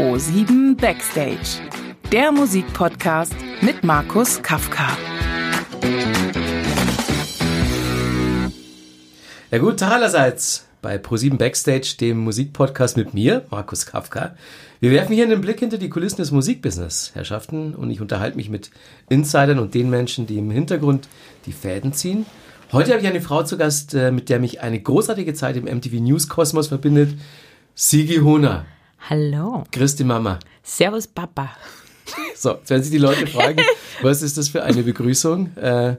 Pro7 Backstage, der Musikpodcast mit Markus Kafka. Ja gut, Tag allerseits bei Pro7 Backstage, dem Musikpodcast mit mir, Markus Kafka. Wir werfen hier einen Blick hinter die Kulissen des Musikbusiness, Herrschaften, und ich unterhalte mich mit Insidern und den Menschen, die im Hintergrund die Fäden ziehen. Heute habe ich eine Frau zu Gast, äh, mit der mich eine großartige Zeit im MTV News Kosmos verbindet. Sigi Hona. Hallo. Christi Mama. Servus Papa. So, jetzt werden sich die Leute fragen, was ist das für eine Begrüßung? Äh,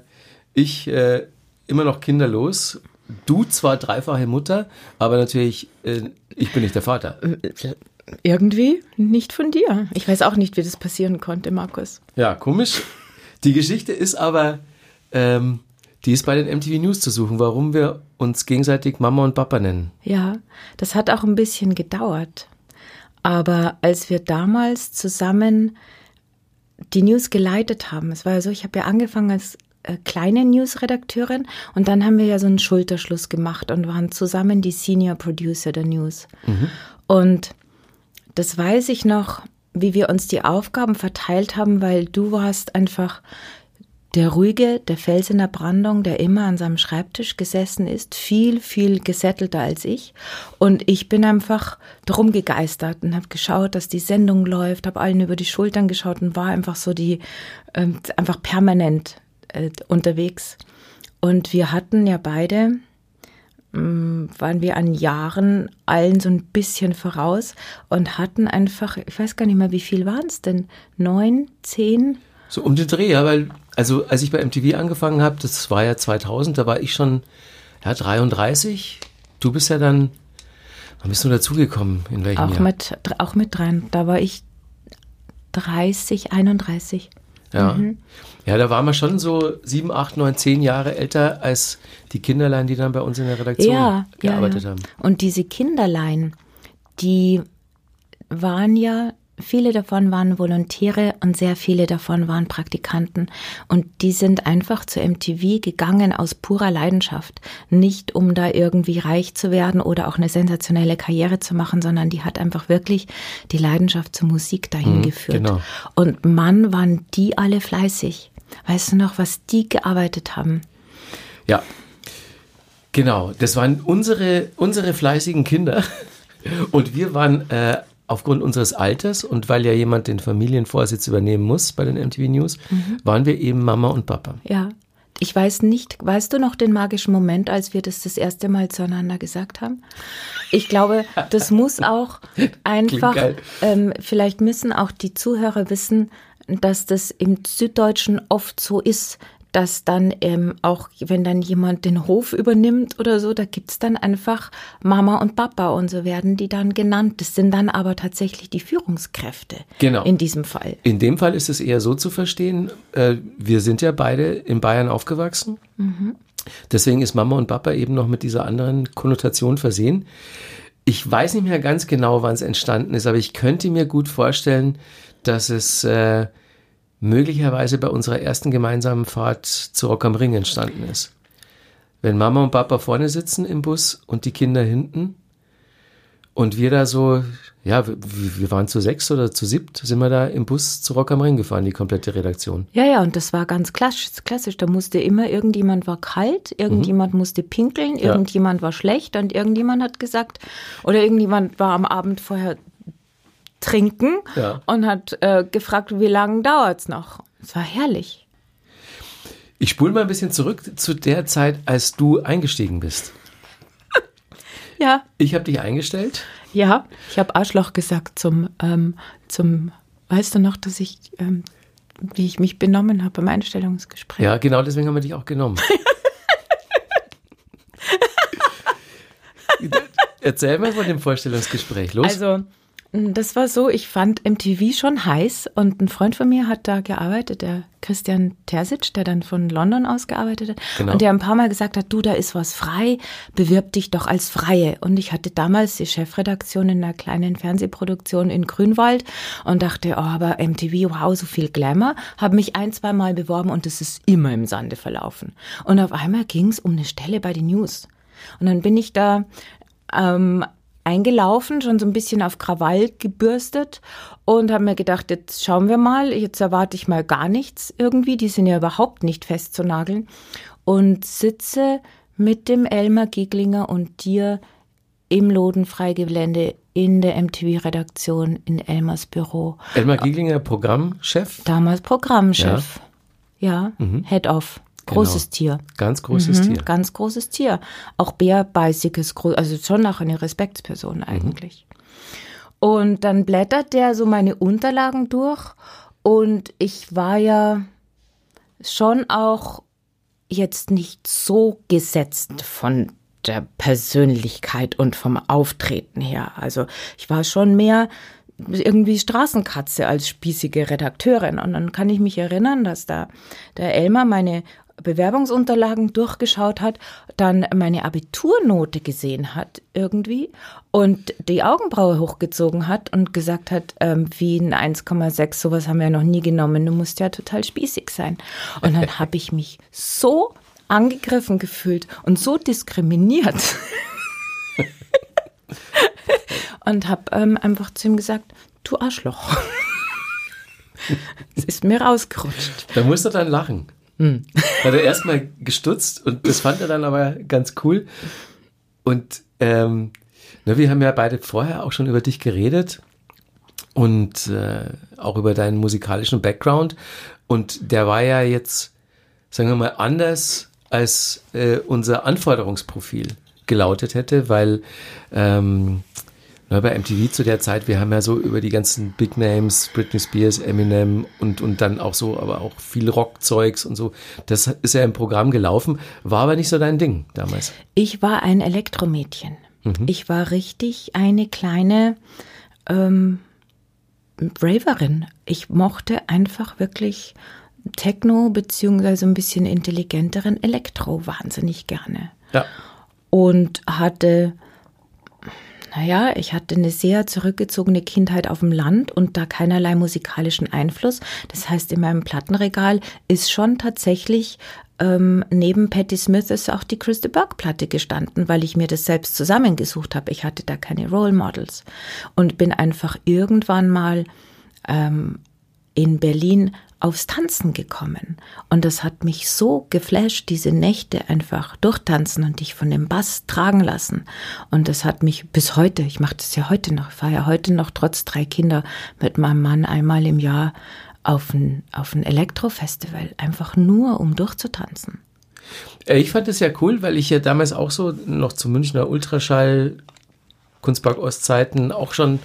ich äh, immer noch kinderlos. Du zwar dreifache Mutter, aber natürlich, äh, ich bin nicht der Vater. Irgendwie nicht von dir. Ich weiß auch nicht, wie das passieren konnte, Markus. Ja, komisch. Die Geschichte ist aber, ähm, die ist bei den MTV News zu suchen, warum wir uns gegenseitig Mama und Papa nennen. Ja, das hat auch ein bisschen gedauert. Aber als wir damals zusammen die News geleitet haben, es war ja so, ich habe ja angefangen als äh, kleine News-Redakteurin und dann haben wir ja so einen Schulterschluss gemacht und waren zusammen die Senior Producer der News. Mhm. Und das weiß ich noch, wie wir uns die Aufgaben verteilt haben, weil du warst einfach der ruhige, der Fels in der Brandung, der immer an seinem Schreibtisch gesessen ist, viel, viel gesettelter als ich. Und ich bin einfach drum gegeistert und habe geschaut, dass die Sendung läuft, habe allen über die Schultern geschaut und war einfach so die, äh, einfach permanent äh, unterwegs. Und wir hatten ja beide, mh, waren wir an Jahren allen so ein bisschen voraus und hatten einfach, ich weiß gar nicht mehr, wie viel waren es denn? Neun, zehn? So um den Dreh, ja, weil, also als ich bei MTV angefangen habe, das war ja 2000, da war ich schon ja, 33. Du bist ja dann, wann bist du dazugekommen? In welchem auch Jahr? Mit, auch mit dreien. Da war ich 30, 31. Ja. Mhm. Ja, da waren wir schon so sieben, acht, neun, zehn Jahre älter als die Kinderlein, die dann bei uns in der Redaktion ja, gearbeitet ja, ja. haben. Und diese Kinderlein, die waren ja Viele davon waren Volontäre und sehr viele davon waren Praktikanten. Und die sind einfach zu MTV gegangen aus purer Leidenschaft. Nicht um da irgendwie reich zu werden oder auch eine sensationelle Karriere zu machen, sondern die hat einfach wirklich die Leidenschaft zur Musik dahin mhm, geführt. Genau. Und Mann, waren die alle fleißig. Weißt du noch, was die gearbeitet haben? Ja, genau. Das waren unsere, unsere fleißigen Kinder. Und wir waren äh, aufgrund unseres Alters und weil ja jemand den Familienvorsitz übernehmen muss bei den MTV News, mhm. waren wir eben Mama und Papa. Ja. Ich weiß nicht, weißt du noch den magischen Moment, als wir das das erste Mal zueinander gesagt haben? Ich glaube, das muss auch einfach, ähm, vielleicht müssen auch die Zuhörer wissen, dass das im Süddeutschen oft so ist, dass dann ähm, auch, wenn dann jemand den Hof übernimmt oder so, da gibt's dann einfach Mama und Papa und so werden die dann genannt. Das sind dann aber tatsächlich die Führungskräfte genau. in diesem Fall. In dem Fall ist es eher so zu verstehen, äh, wir sind ja beide in Bayern aufgewachsen. Mhm. Deswegen ist Mama und Papa eben noch mit dieser anderen Konnotation versehen. Ich weiß nicht mehr ganz genau, wann es entstanden ist, aber ich könnte mir gut vorstellen, dass es äh, möglicherweise bei unserer ersten gemeinsamen Fahrt zu Rock am Ring entstanden ist. Wenn Mama und Papa vorne sitzen im Bus und die Kinder hinten und wir da so, ja, wir waren zu sechs oder zu siebt, sind wir da im Bus zu Rock am Ring gefahren, die komplette Redaktion. Ja, ja, und das war ganz klassisch. klassisch. Da musste immer irgendjemand war kalt, irgendjemand mhm. musste pinkeln, irgendjemand ja. war schlecht und irgendjemand hat gesagt, oder irgendjemand war am Abend vorher trinken ja. und hat äh, gefragt, wie lange dauert es noch. Es war herrlich. Ich spule mal ein bisschen zurück zu der Zeit, als du eingestiegen bist. ja. Ich habe dich eingestellt. Ja, ich habe Arschloch gesagt zum, ähm, zum, weißt du noch, dass ich, ähm, wie ich mich benommen habe beim Einstellungsgespräch. Ja, genau deswegen haben wir dich auch genommen. Erzähl mal von dem Vorstellungsgespräch. Los. Also, das war so, ich fand MTV schon heiß und ein Freund von mir hat da gearbeitet, der Christian Terzic, der dann von London aus gearbeitet hat genau. und der ein paar Mal gesagt hat, du, da ist was frei, bewirb dich doch als Freie. Und ich hatte damals die Chefredaktion in einer kleinen Fernsehproduktion in Grünwald und dachte, oh, aber MTV, wow, so viel Glamour, habe mich ein, zwei Mal beworben und es ist immer im Sande verlaufen. Und auf einmal ging es um eine Stelle bei den News. Und dann bin ich da ähm, eingelaufen, schon so ein bisschen auf Krawall gebürstet und habe mir gedacht, jetzt schauen wir mal, jetzt erwarte ich mal gar nichts irgendwie, die sind ja überhaupt nicht festzunageln und sitze mit dem Elmar Gieglinger und dir im Lodenfreigelände in der MTV-Redaktion in Elmers Büro. Elmar Gieglinger, Programmchef? Damals Programmchef. Ja, ja mhm. Head of. Großes genau. Tier. Ganz großes mhm, Tier. Ganz großes Tier. Auch bärbeißiges, also schon auch eine Respektsperson mhm. eigentlich. Mhm. Und dann blättert der so meine Unterlagen durch und ich war ja schon auch jetzt nicht so gesetzt von der Persönlichkeit und vom Auftreten her. Also ich war schon mehr irgendwie Straßenkatze als spießige Redakteurin. Und dann kann ich mich erinnern, dass da der Elmar meine Bewerbungsunterlagen durchgeschaut hat, dann meine Abiturnote gesehen hat irgendwie und die Augenbraue hochgezogen hat und gesagt hat, ähm, wie ein 1,6, sowas haben wir ja noch nie genommen, du musst ja total spießig sein. Und dann habe ich mich so angegriffen gefühlt und so diskriminiert. und habe ähm, einfach zu ihm gesagt, du Arschloch. es ist mir rausgerutscht. Da musst du dann lachen. Hm. Hat er erstmal gestutzt und das fand er dann aber ganz cool. Und ähm, na, wir haben ja beide vorher auch schon über dich geredet und äh, auch über deinen musikalischen Background. Und der war ja jetzt, sagen wir mal, anders als äh, unser Anforderungsprofil gelautet hätte, weil ähm, bei MTV zu der Zeit, wir haben ja so über die ganzen Big Names, Britney Spears, Eminem und, und dann auch so, aber auch viel Rockzeugs und so. Das ist ja im Programm gelaufen, war aber nicht so dein Ding damals. Ich war ein Elektromädchen. Mhm. Ich war richtig eine kleine ähm, Braverin. Ich mochte einfach wirklich Techno beziehungsweise ein bisschen intelligenteren Elektro wahnsinnig gerne. Ja. Und hatte, naja, ich hatte eine sehr zurückgezogene Kindheit auf dem Land und da keinerlei musikalischen Einfluss. Das heißt, in meinem Plattenregal ist schon tatsächlich ähm, neben Patti Smith ist auch die Christa Burke Platte gestanden, weil ich mir das selbst zusammengesucht habe. Ich hatte da keine Role Models und bin einfach irgendwann mal ähm, in Berlin aufs Tanzen gekommen. Und das hat mich so geflasht, diese Nächte einfach durchtanzen und dich von dem Bass tragen lassen. Und das hat mich bis heute, ich mache das ja heute noch, ich fahre ja heute noch trotz drei Kinder mit meinem Mann einmal im Jahr auf ein, auf ein Elektrofestival, einfach nur um durchzutanzen. Äh, ich fand es ja cool, weil ich ja damals auch so noch zum Münchner Ultraschall Kunstpark Ostzeiten auch schon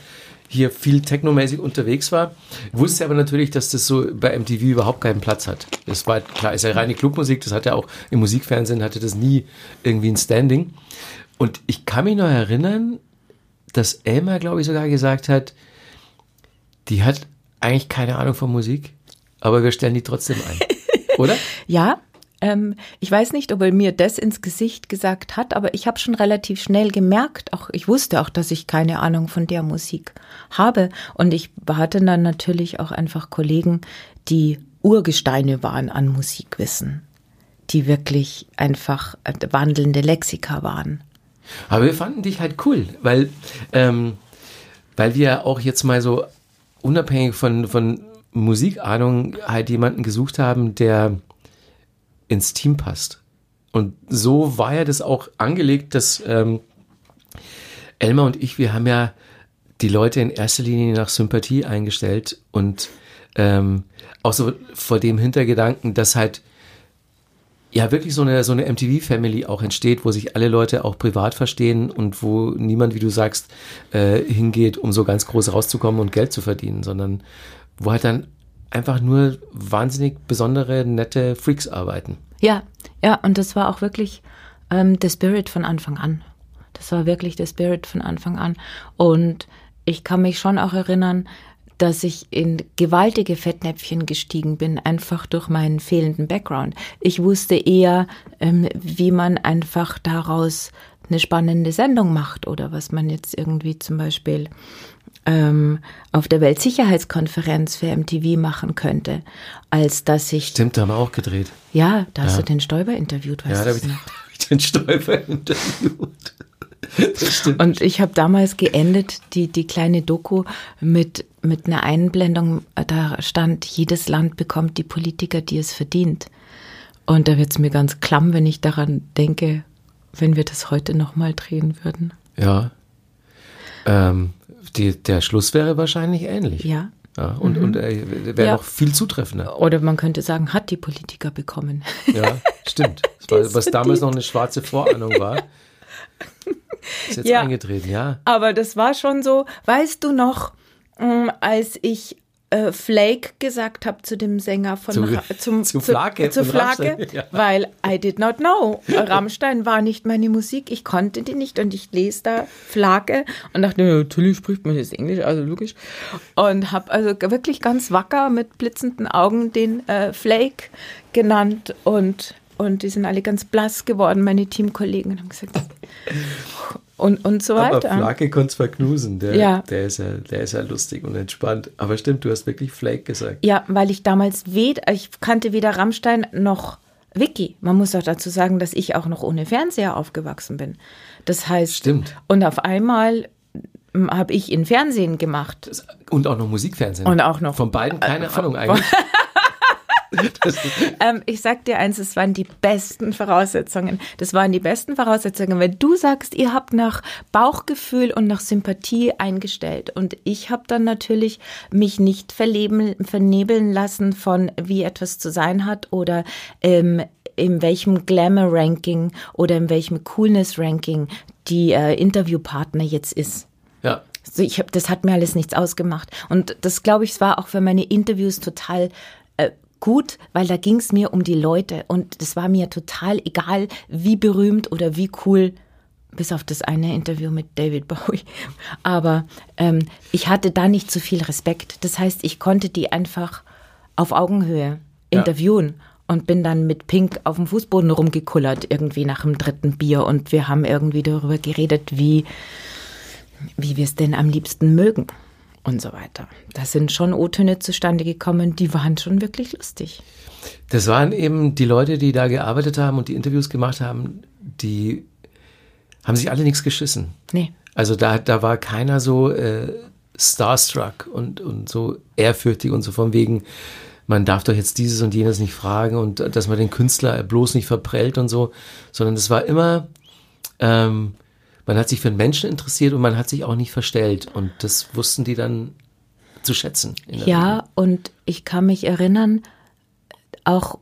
hier viel technomäßig unterwegs war. Wusste aber natürlich, dass das so bei MTV überhaupt keinen Platz hat. Das war klar, ist ja reine Clubmusik, das hat ja auch im Musikfernsehen hatte das nie irgendwie ein Standing. Und ich kann mich noch erinnern, dass Elmar, glaube ich, sogar gesagt hat, die hat eigentlich keine Ahnung von Musik, aber wir stellen die trotzdem ein. Oder? ja, ähm, ich weiß nicht, ob er mir das ins Gesicht gesagt hat, aber ich habe schon relativ schnell gemerkt, auch ich wusste auch, dass ich keine Ahnung von der Musik habe. Und ich hatte dann natürlich auch einfach Kollegen, die Urgesteine waren an Musikwissen, die wirklich einfach wandelnde Lexika waren. Aber wir fanden dich halt cool, weil, ähm, weil wir auch jetzt mal so unabhängig von, von Musikahnung halt jemanden gesucht haben, der ins Team passt. Und so war ja das auch angelegt, dass ähm, Elmar und ich, wir haben ja die Leute in erster Linie nach Sympathie eingestellt und ähm, auch so vor dem Hintergedanken, dass halt ja wirklich so eine, so eine MTV-Family auch entsteht, wo sich alle Leute auch privat verstehen und wo niemand, wie du sagst, äh, hingeht, um so ganz groß rauszukommen und Geld zu verdienen, sondern wo halt dann einfach nur wahnsinnig besondere, nette Freaks arbeiten. Ja, ja, und das war auch wirklich ähm, der Spirit von Anfang an. Das war wirklich der Spirit von Anfang an. Und ich kann mich schon auch erinnern, dass ich in gewaltige Fettnäpfchen gestiegen bin, einfach durch meinen fehlenden Background. Ich wusste eher, ähm, wie man einfach daraus eine spannende Sendung macht oder was man jetzt irgendwie zum Beispiel ähm, auf der Weltsicherheitskonferenz für MTV machen könnte, als dass ich. Stimmt, da haben wir auch gedreht. Ja, da hast ja. du den Stoiber interviewt, weißt ja, da habe ich, den Stoiber interviewt. Und ich habe damals geendet, die, die kleine Doku mit, mit einer Einblendung, da stand, jedes Land bekommt die Politiker, die es verdient. Und da wird es mir ganz klamm, wenn ich daran denke, wenn wir das heute nochmal drehen würden. Ja. Ähm, die, der Schluss wäre wahrscheinlich ähnlich. Ja. Ja, und, mhm. und äh, wäre ja. noch viel zutreffender. Oder man könnte sagen, hat die Politiker bekommen. Ja, stimmt. War, was damals noch eine schwarze Vorahnung war. Ist jetzt ja, eingetreten, ja. Aber das war schon so, weißt du noch, ähm, als ich äh, Flake gesagt habe zu dem Sänger von zu, Ra zum, zu Flake, zu, zu Flake ja. weil I did not know. Rammstein war nicht meine Musik, ich konnte die nicht und ich lese da Flake und dachte, ja, natürlich spricht man jetzt Englisch, also logisch. Und habe also wirklich ganz wacker mit blitzenden Augen den äh, Flake genannt und und die sind alle ganz blass geworden, meine Teamkollegen, und haben gesagt, und, und so weiter. Aber Flake es verknusen, der, ja. der, ist ja, der ist ja lustig und entspannt. Aber stimmt, du hast wirklich Flake gesagt. Ja, weil ich damals weder, ich kannte weder Rammstein noch Vicky. Man muss auch dazu sagen, dass ich auch noch ohne Fernseher aufgewachsen bin. Das heißt, stimmt. und auf einmal habe ich in Fernsehen gemacht. Und auch noch Musikfernsehen. Und auch noch. Von beiden keine äh, Ahnung eigentlich. ähm, ich sag dir eins, es waren die besten Voraussetzungen. Das waren die besten Voraussetzungen. Wenn du sagst, ihr habt nach Bauchgefühl und nach Sympathie eingestellt und ich habe dann natürlich mich nicht verleben, vernebeln lassen von wie etwas zu sein hat oder ähm, in welchem Glamour-Ranking oder in welchem Coolness-Ranking die äh, Interviewpartner jetzt ist. Ja. Also ich hab, das hat mir alles nichts ausgemacht. Und das, glaube ich, war auch für meine Interviews total gut, weil da ging es mir um die Leute und das war mir total egal, wie berühmt oder wie cool, bis auf das eine Interview mit David Bowie. Aber ähm, ich hatte da nicht so viel Respekt. Das heißt, ich konnte die einfach auf Augenhöhe interviewen. Ja. Und bin dann mit Pink auf dem Fußboden rumgekullert, irgendwie nach dem dritten Bier. Und wir haben irgendwie darüber geredet, wie, wie wir es denn am liebsten mögen und so weiter. Da sind schon O-Töne zustande gekommen, die waren schon wirklich lustig. Das waren eben die Leute, die da gearbeitet haben und die Interviews gemacht haben, die haben sich alle nichts geschissen. Nee. Also da, da war keiner so äh, starstruck und, und so ehrfürchtig und so von wegen, man darf doch jetzt dieses und jenes nicht fragen und dass man den Künstler bloß nicht verprellt und so, sondern es war immer, ähm, man hat sich für den Menschen interessiert und man hat sich auch nicht verstellt. Und das wussten die dann zu schätzen. Ja, Regel. und ich kann mich erinnern, auch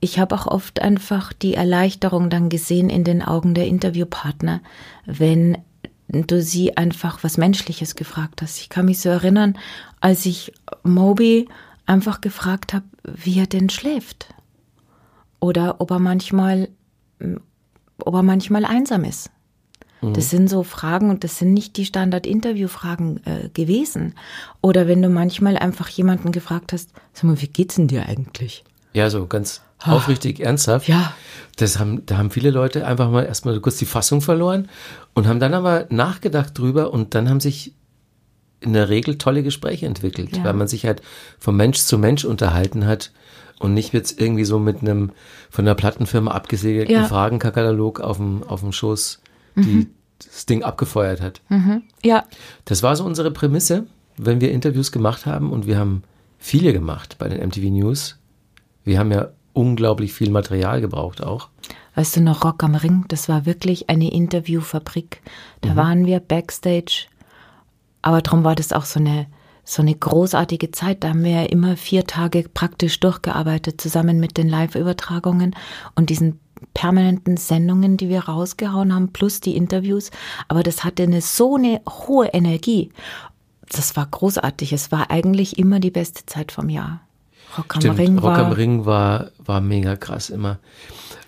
ich habe auch oft einfach die Erleichterung dann gesehen in den Augen der Interviewpartner, wenn du sie einfach was Menschliches gefragt hast. Ich kann mich so erinnern, als ich Moby einfach gefragt habe, wie er denn schläft. Oder ob er manchmal, ob er manchmal einsam ist. Das mhm. sind so Fragen und das sind nicht die Standard-Interview-Fragen äh, gewesen. Oder wenn du manchmal einfach jemanden gefragt hast, sag mal, wie geht's denn dir eigentlich? Ja, so ganz oh. aufrichtig, ernsthaft. Ja. Das haben, da haben viele Leute einfach mal erstmal kurz die Fassung verloren und haben dann aber nachgedacht drüber und dann haben sich in der Regel tolle Gespräche entwickelt, ja. weil man sich halt vom Mensch zu Mensch unterhalten hat und nicht jetzt irgendwie so mit einem von der Plattenfirma abgesegelten ja. Fragenkatalog auf dem, auf dem Schoß die mhm. das Ding abgefeuert hat. Mhm. Ja. Das war so unsere Prämisse, wenn wir Interviews gemacht haben und wir haben viele gemacht bei den MTV News. Wir haben ja unglaublich viel Material gebraucht auch. Weißt du noch, Rock am Ring, das war wirklich eine Interviewfabrik. Da mhm. waren wir backstage. Aber darum war das auch so eine, so eine großartige Zeit. Da haben wir ja immer vier Tage praktisch durchgearbeitet, zusammen mit den Live-Übertragungen und diesen permanenten Sendungen, die wir rausgehauen haben, plus die Interviews. Aber das hatte eine so eine hohe Energie. Das war großartig. Es war eigentlich immer die beste Zeit vom Jahr. Rock am Stimmt, Ring, war, Rock am Ring war, war mega krass immer.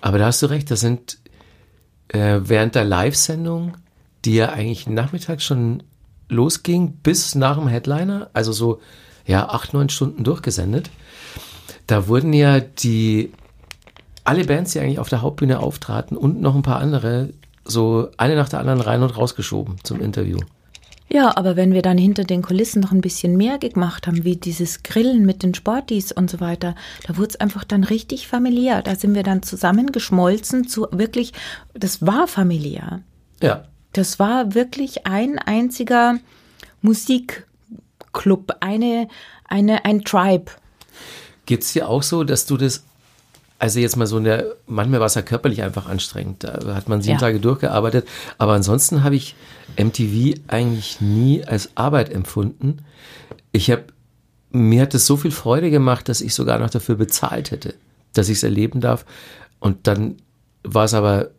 Aber da hast du recht, das sind äh, während der Live-Sendung, die ja eigentlich nachmittags schon losging, bis nach dem Headliner, also so ja acht, neun Stunden durchgesendet. Da wurden ja die alle Bands, die eigentlich auf der Hauptbühne auftraten und noch ein paar andere, so eine nach der anderen rein und rausgeschoben zum Interview. Ja, aber wenn wir dann hinter den Kulissen noch ein bisschen mehr gemacht haben, wie dieses Grillen mit den Sportis und so weiter, da wurde es einfach dann richtig familiär. Da sind wir dann zusammengeschmolzen zu wirklich, das war familiär. Ja, Das war wirklich ein einziger Musikclub, eine, eine, ein Tribe. Geht es dir auch so, dass du das, also jetzt mal so in der, manchmal war es ja körperlich einfach anstrengend, da hat man sieben Ja. Tage durchgearbeitet, aber ansonsten habe ich MTV eigentlich nie als Arbeit empfunden. Ich habe, mir hat es so viel Freude gemacht, dass ich sogar noch dafür bezahlt hätte, dass ich es erleben darf. Und dann war es aber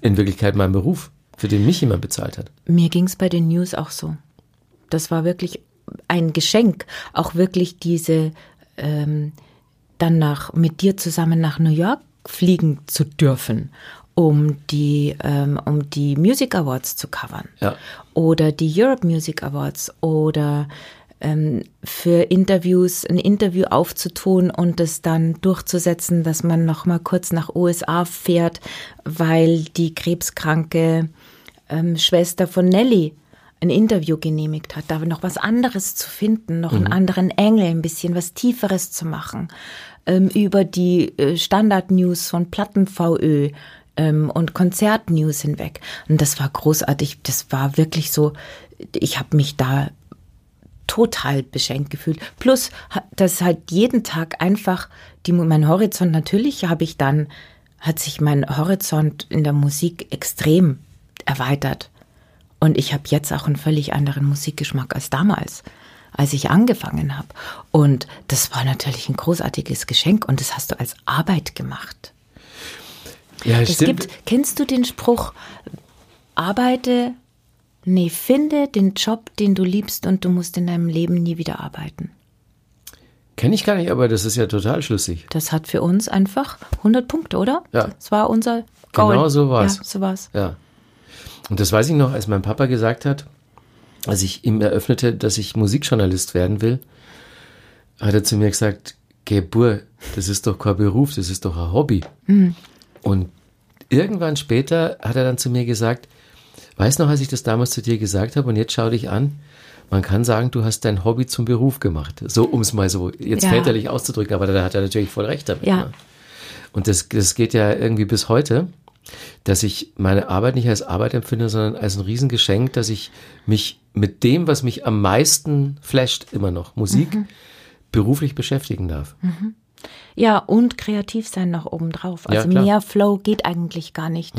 in Wirklichkeit mein Beruf, für den mich jemand bezahlt hat. Mir ging es bei den News auch so. Das war wirklich ein Geschenk, auch wirklich diese ähm, dann nach mit dir zusammen nach New York fliegen zu dürfen, um die ähm, um die Music Awards zu covern Ja. oder die Europe Music Awards oder ähm, für Interviews ein Interview aufzutun und es dann durchzusetzen, dass man noch mal kurz nach USA fährt, weil die krebskranke ähm, Schwester von Nelly ein Interview genehmigt hat, da noch was anderes zu finden, noch einen anderen Engel, ein bisschen was Tieferes zu machen, ähm, über die äh, Standard-News von Platten-VÖ ähm, und Konzert-News hinweg. Und das war großartig, das war wirklich so, ich habe mich da total beschenkt gefühlt. Plus, dass halt jeden Tag einfach die, mein Horizont, natürlich habe ich dann, hat sich mein Horizont in der Musik extrem erweitert. Und ich habe jetzt auch einen völlig anderen Musikgeschmack als damals, als ich angefangen habe. Und das war natürlich ein großartiges Geschenk und das hast du als Arbeit gemacht. Ja, Es gibt, kennst du den Spruch, arbeite, nee, finde den Job, den du liebst und du musst in deinem Leben nie wieder arbeiten. Kenne ich gar nicht, aber das ist ja total schlüssig. Das hat für uns einfach 100 Punkte, oder? Ja. Das war unser Goal. Genau so war's. Ja, so war's. Ja. Und das weiß ich noch, als mein Papa gesagt hat, als ich ihm eröffnete, dass ich Musikjournalist werden will, hat er zu mir gesagt, Gebur, das ist doch kein Beruf, das ist doch ein Hobby. Und irgendwann später hat er dann zu mir gesagt, weißt noch, als ich das damals zu dir gesagt habe und jetzt schau dich an, man kann sagen, du hast dein Hobby zum Beruf gemacht. So, um es mal so jetzt Ja. väterlich auszudrücken, aber da hat er natürlich voll recht damit. Ja. Ne? Und das, das geht ja irgendwie bis heute, dass ich meine Arbeit nicht als Arbeit empfinde, sondern als ein Riesengeschenk, dass ich mich mit dem, was mich am meisten flasht, immer noch, Musik, Mhm. beruflich beschäftigen darf. Ja, und kreativ sein noch obendrauf. Also. Mhm. mehr Flow geht eigentlich gar nicht.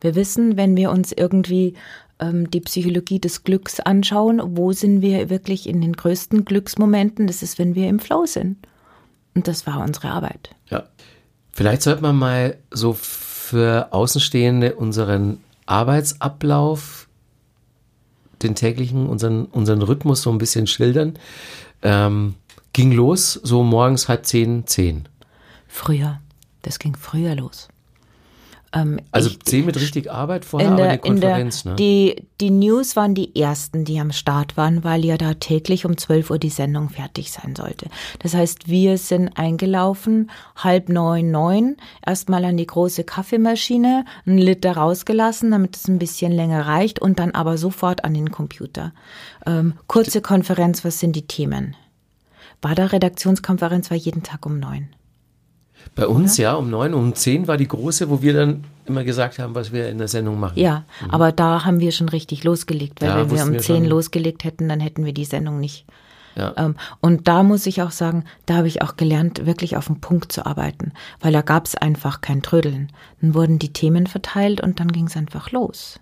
Wir wissen, wenn wir uns irgendwie ähm, die Psychologie des Glücks anschauen, wo sind wir wirklich in den größten Glücksmomenten? Das ist, wenn wir im Flow sind. Und das war unsere Arbeit. Ja. Vielleicht sollte man mal so für Außenstehende unseren Arbeitsablauf, den täglichen, unseren, unseren Rhythmus so ein bisschen schildern. Ähm, ging los, so morgens halb zehn, zehn. Früher. Das ging früher los. Ähm, Also ich- zehn mit richtig Arbeit vorher, in aber der, eine in der, Konferenz, ne? die, die News waren die ersten, die am Start waren, weil ja da täglich um 12 Uhr die Sendung fertig sein sollte. Das heißt, wir sind eingelaufen, halb neun, neun, erstmal an die große Kaffeemaschine, einen Liter rausgelassen, damit es ein bisschen länger reicht und dann aber sofort an den Computer. Ähm, kurze Konferenz, was sind die Themen? War da Redaktionskonferenz, war jeden Tag um neun. Bei uns ja, um neun, um zehn war die große, wo wir dann immer gesagt haben, was wir in der Sendung machen. Ja, aber da haben wir schon richtig losgelegt, weil Mhm. Ja, wenn wir um zehn losgelegt hätten, dann hätten wir die Sendung nicht. Ja. Ähm, und da muss ich auch sagen, da habe ich auch gelernt, wirklich auf den Punkt zu arbeiten, weil da gab es einfach kein Trödeln. Dann wurden die Themen verteilt und dann ging es einfach los.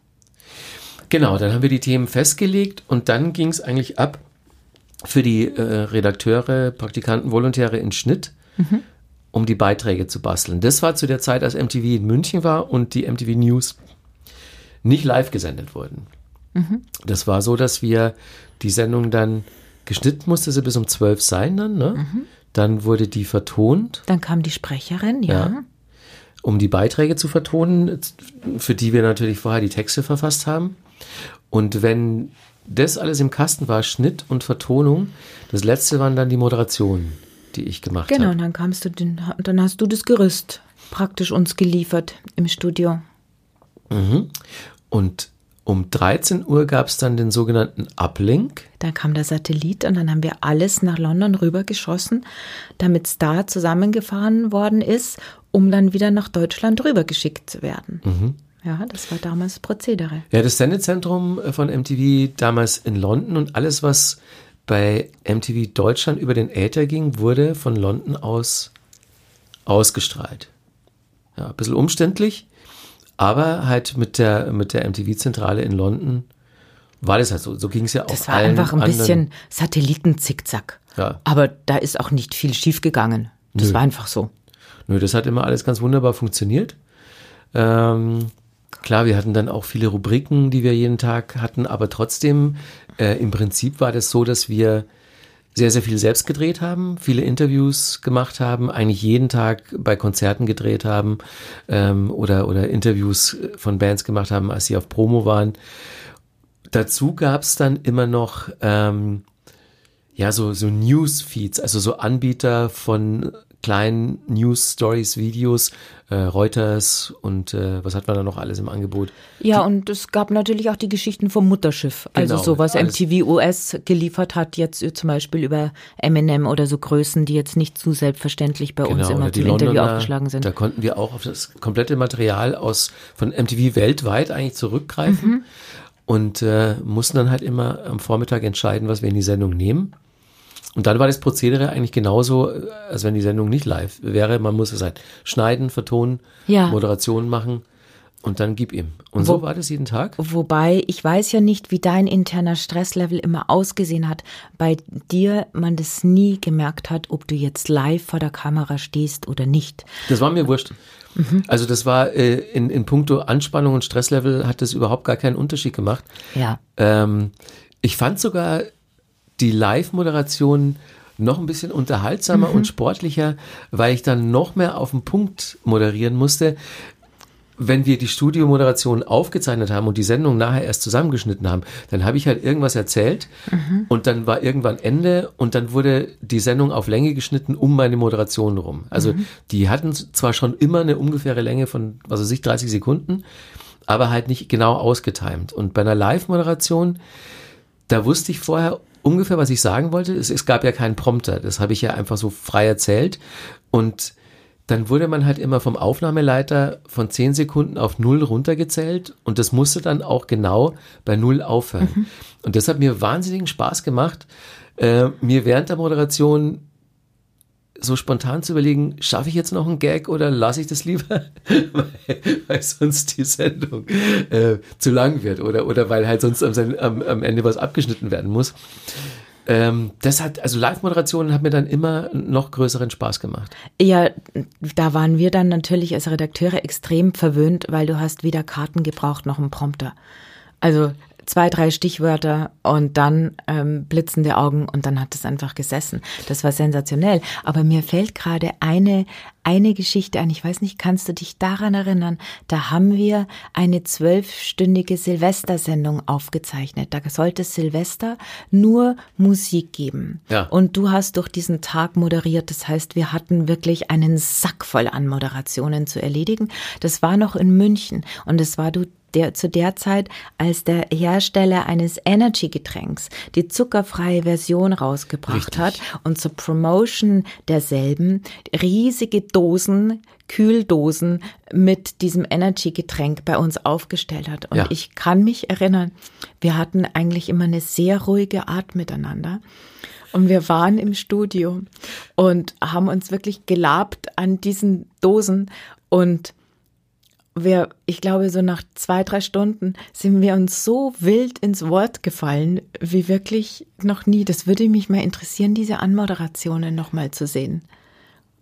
Genau, dann haben wir die Themen festgelegt und dann ging es eigentlich ab für die äh, Redakteure, Praktikanten, Volontäre in Schnitt, um die Beiträge zu basteln. Das war zu der Zeit, als MTV in München war und die MTV News nicht live gesendet wurden. Das war so, dass wir die Sendung dann geschnitten musste sie bis um zwölf sein dann, ne? Dann wurde die vertont Dann kam die Sprecherin, ja. Ja. um die Beiträge zu vertonen, für die wir natürlich vorher die Texte verfasst haben. Und wenn das alles im Kasten war, Schnitt und Vertonung, das letzte waren dann die Moderationen, die ich gemacht Genau, habe. und dann kamst du, den, dann hast du das Gerüst praktisch uns geliefert im Studio. Und um 13 Uhr gab es dann den sogenannten Uplink. Dann kam der Satellit und dann haben wir alles nach London rübergeschossen, damit es da zusammengefahren worden ist, um dann wieder nach Deutschland rübergeschickt zu werden. Ja, das war damals Prozedere. Ja, das Sendezentrum von MTV damals in London und alles, was bei MTV Deutschland über den Äther ging, wurde von London aus ausgestrahlt. Ja, ein bisschen umständlich, aber halt mit der, mit der MTV-Zentrale in London war das halt so. So ging es ja auch. Das war einfach ein bisschen Satellitenzickzack. Ja. Aber da ist auch nicht viel schiefgegangen. Das Nö. war einfach so. Nö, das hat immer alles ganz wunderbar funktioniert. Ähm, klar, wir hatten dann auch viele Rubriken, die wir jeden Tag hatten, aber trotzdem, äh, im Prinzip war das so, dass wir sehr, sehr viel selbst gedreht haben, viele Interviews gemacht haben, eigentlich jeden Tag bei Konzerten gedreht haben ähm, oder, oder Interviews von Bands gemacht haben, als sie auf Promo waren. Dazu gab es dann immer noch ähm, ja so, so Newsfeeds, also so Anbieter von kleinen News Stories, Videos, äh, Reuters und äh, was hat man da noch alles im Angebot? Ja, und es gab natürlich auch die Geschichten vom Mutterschiff. Also Genau, so was MTV US geliefert hat, jetzt zum Beispiel über Eminem oder so Größen, die jetzt nicht zu selbstverständlich bei uns Genau, oder immer die zum Interview Londoner, aufgeschlagen sind. Da konnten wir auch auf das komplette Material aus von MTV weltweit eigentlich zurückgreifen Mhm. und äh, mussten dann halt immer am Vormittag entscheiden, was wir in die Sendung nehmen. Und dann war das Prozedere eigentlich genauso, äh, als wenn die Sendung nicht live wäre. Man muss es halt schneiden, vertonen, Ja. Moderation machen und dann gib ihm. Und so Wo- war das jeden Tag. Wobei, ich weiß ja nicht, wie dein interner Stresslevel immer ausgesehen hat. Bei dir man das nie gemerkt hat, ob du jetzt live vor der Kamera stehst oder nicht. Das war mir wurscht. Mhm. Also das war äh, in, in puncto Anspannung und Stresslevel hat das überhaupt gar keinen Unterschied gemacht. Ja. Ähm, ich fand sogar die Live-Moderation noch ein bisschen unterhaltsamer Mhm. und sportlicher, weil ich dann noch mehr auf den Punkt moderieren musste. Wenn wir die Studiomoderation aufgezeichnet haben und die Sendung nachher erst zusammengeschnitten haben, dann habe ich halt irgendwas erzählt Mhm. und dann war irgendwann Ende und dann wurde die Sendung auf Länge geschnitten um meine Moderation rum. Also Mhm. die hatten zwar schon immer eine ungefähre Länge von, was weiß ich, 30 Sekunden, aber halt nicht genau ausgetimt. Und bei einer Live-Moderation, da wusste ich vorher ungefähr, was ich sagen wollte. Es, es gab ja keinen Prompter, das habe ich ja einfach so frei erzählt. Und dann wurde man halt immer vom Aufnahmeleiter von 10 Sekunden auf null runtergezählt und das musste dann auch genau bei null aufhören. Und das hat mir wahnsinnigen Spaß gemacht, äh, mir während der Moderation so spontan zu überlegen, schaffe ich jetzt noch einen Gag oder lasse ich das lieber, weil, weil sonst die Sendung äh, zu lang wird oder, oder weil halt sonst am, am, am Ende was abgeschnitten werden muss. Ähm, das hat, also Live-Moderationen hat mir dann immer noch größeren Spaß gemacht. Ja, da waren wir dann natürlich als Redakteure extrem verwöhnt, weil du hast weder Karten gebraucht noch einen Prompter. Also zwei, drei Stichwörter und dann ähm, blitzende Augen und dann hat es einfach gesessen. Das war sensationell. Aber mir fällt gerade eine, eine Geschichte ein. Ich weiß nicht, kannst du dich daran erinnern? Da haben wir eine zwölfstündige Silvestersendung aufgezeichnet. Da sollte es Silvester nur Musik geben. Ja. Und du hast durch diesen Tag moderiert. Das heißt, wir hatten wirklich einen Sack voll an Moderationen zu erledigen. Das war noch in München und es war du der, zu der Zeit, als der Hersteller eines Energy-Getränks die zuckerfreie Version rausgebracht Richtig. hat und zur Promotion derselben riesige Dosen, Kühldosen mit diesem Energy-Getränk bei uns aufgestellt hat. Und Ja. ich kann mich erinnern, wir hatten eigentlich immer eine sehr ruhige Art miteinander. Und wir waren im Studio und haben uns wirklich gelabt an diesen Dosen und wir, ich glaube, so nach zwei, drei Stunden sind wir uns so wild ins Wort gefallen, wie wirklich noch nie. Das würde mich mal interessieren, diese Anmoderationen nochmal zu sehen.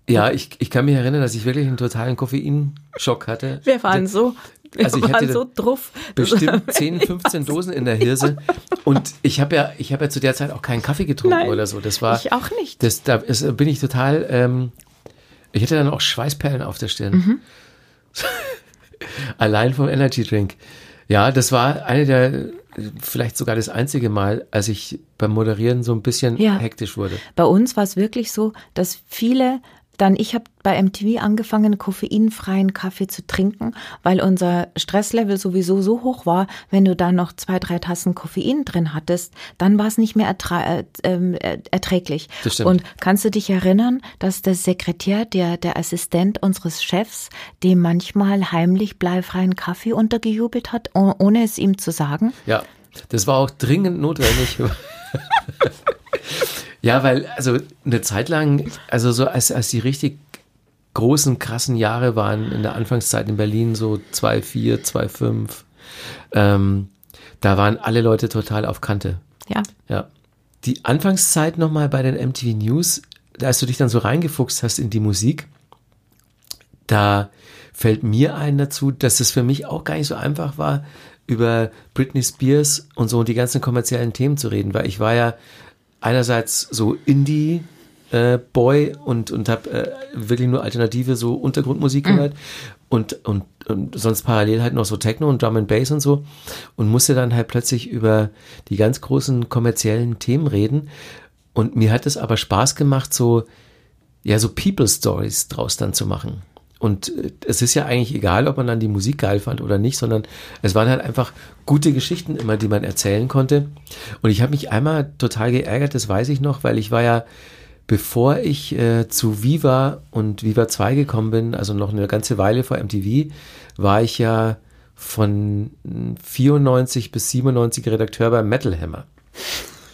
Ja, ich, ich kann mich erinnern, dass ich wirklich einen totalen Koffeinschock hatte. Wir waren so, wir Also ich hatte waren so druff. bestimmt 10, 15 Dosen in der Hirse. Und ich habe ja, ich habe ja zu der Zeit auch keinen Kaffee getrunken Nein, oder so. Das war, ich auch nicht. Das, da ist, bin ich total, ähm, ich hatte dann auch Schweißperlen auf der Stirn. Mhm. Allein vom Energy Drink. Ja, das war eine der, vielleicht sogar das einzige Mal, als ich beim Moderieren so ein bisschen Ja. hektisch wurde. Bei uns war es wirklich so, dass viele dann, ich habe bei MTV angefangen, koffeinfreien Kaffee zu trinken, weil unser Stresslevel sowieso so hoch war, wenn du da noch zwei, drei Tassen Koffein drin hattest, dann war es nicht mehr ertra äh, ähm, äh, erträglich. Das stimmt. Und kannst du dich erinnern, dass der Sekretär, der, der Assistent unseres Chefs, dem manchmal heimlich bleifreien Kaffee untergejubelt hat, oh- ohne es ihm zu sagen? Ja, das war auch dringend notwendig. ja, weil, also eine Zeit lang, also so als, als die richtig großen, krassen Jahre waren in der Anfangszeit in Berlin, so 2,4, 2,5, ähm, da waren alle Leute total auf Kante. Ja. Ja. Die Anfangszeit nochmal bei den MTV News, als du dich dann so reingefuchst hast in die Musik, da fällt mir ein dazu, dass es für mich auch gar nicht so einfach war, über Britney Spears und so und die ganzen kommerziellen Themen zu reden, weil ich war ja einerseits so Indie äh, Boy und und habe äh, wirklich nur alternative so Untergrundmusik gehört. Und, und und sonst parallel halt noch so Techno und Drum and Bass und so. Und musste dann halt plötzlich über die ganz großen kommerziellen Themen reden. Und mir hat es aber Spaß gemacht so ja so People Stories draus dann zu machen. Und äh, es ist ja eigentlich egal, ob man dann die Musik geil fand oder nicht, sondern es waren halt einfach gute Geschichten immer, die man erzählen konnte. Und ich habe mich einmal total geärgert, das weiß ich noch, weil ich war ja, bevor ich äh, zu Viva und Viva 2 gekommen bin, also noch eine ganze Weile vor MTV, war ich ja von 94 bis 97 Redakteur bei Metal Hammer.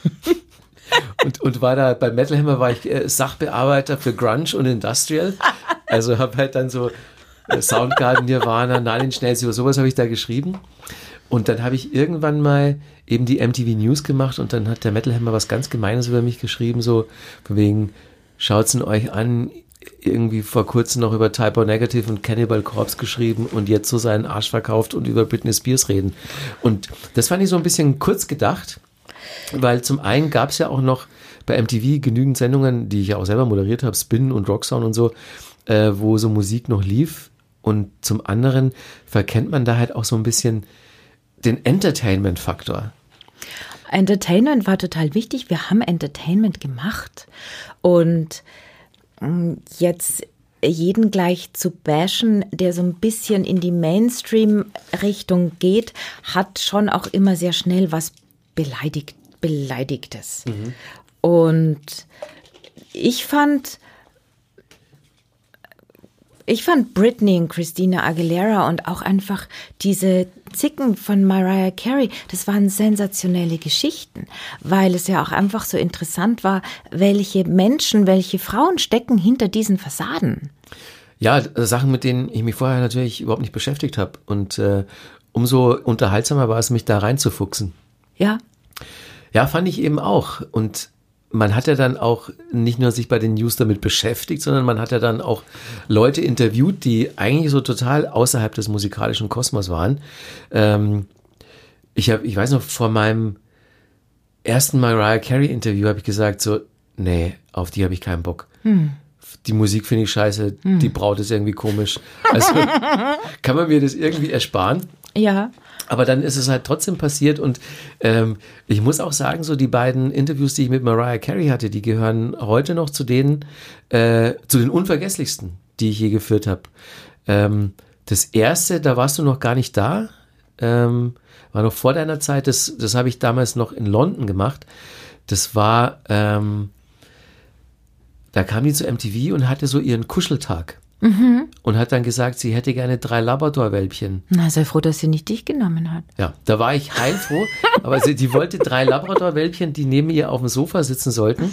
und, und war da bei Metal Hammer war ich äh, Sachbearbeiter für Grunge und Industrial. Also habe halt dann so äh, Soundgarden, Nirvana, Nails, über sowas habe ich da geschrieben. Und dann habe ich irgendwann mal eben die MTV News gemacht und dann hat der Metal Hammer was ganz Gemeines über mich geschrieben, so von wegen, schaut's ihn euch an, irgendwie vor kurzem noch über Typo Negative und Cannibal Corpse geschrieben und jetzt so seinen Arsch verkauft und über Britney Spears reden. Und das fand ich so ein bisschen kurz gedacht, weil zum einen gab es ja auch noch bei MTV genügend Sendungen, die ich ja auch selber moderiert habe, Spin und Rocksound und so, äh, wo so Musik noch lief. Und zum anderen verkennt man da halt auch so ein bisschen den Entertainment-Faktor. Entertainment war total wichtig. Wir haben Entertainment gemacht. Und mm, jetzt jeden gleich zu bashen, der so ein bisschen in die Mainstream-Richtung geht, hat schon auch immer sehr schnell was beleidigt, Beleidigtes. Und ich fand, ich fand Britney und Christina Aguilera und auch einfach diese Zicken von Mariah Carey, das waren sensationelle Geschichten, weil es ja auch einfach so interessant war, welche Menschen, welche Frauen stecken hinter diesen Fassaden. Ja, äh, Sachen, mit denen ich mich vorher natürlich überhaupt nicht beschäftigt habe. Und äh, umso unterhaltsamer war es, mich da reinzufuchsen. Ja, Ja, fand ich eben auch. Und man hat ja dann auch nicht nur sich bei den News damit beschäftigt, sondern man hat ja dann auch Leute interviewt, die eigentlich so total außerhalb des musikalischen Kosmos waren. Ähm, ich habe, ich weiß noch, vor meinem ersten Mariah Carey Interview habe ich gesagt so, nee, auf die habe ich keinen Bock. Die Musik finde ich scheiße, die Braut ist irgendwie komisch. Also kann man mir das irgendwie ersparen? ja. Aber dann ist es halt trotzdem passiert und ähm, ich muss auch sagen, so die beiden Interviews, die ich mit Mariah Carey hatte, die gehören heute noch zu denen, äh, zu den unvergesslichsten, die ich je geführt habe. Ähm, das erste, da warst du noch gar nicht da, ähm, war noch vor deiner Zeit, das, das habe ich damals noch in London gemacht. Das war, ähm, da kam die zu MTV und hatte so ihren Kuscheltag. Und hat dann gesagt, sie hätte gerne drei Labrador-Welpchen. Na, sei froh, dass sie nicht dich genommen hat. Ja, da war ich heilfroh, aber sie, die wollte drei Labrador-Welpchen, die neben ihr auf dem Sofa sitzen sollten.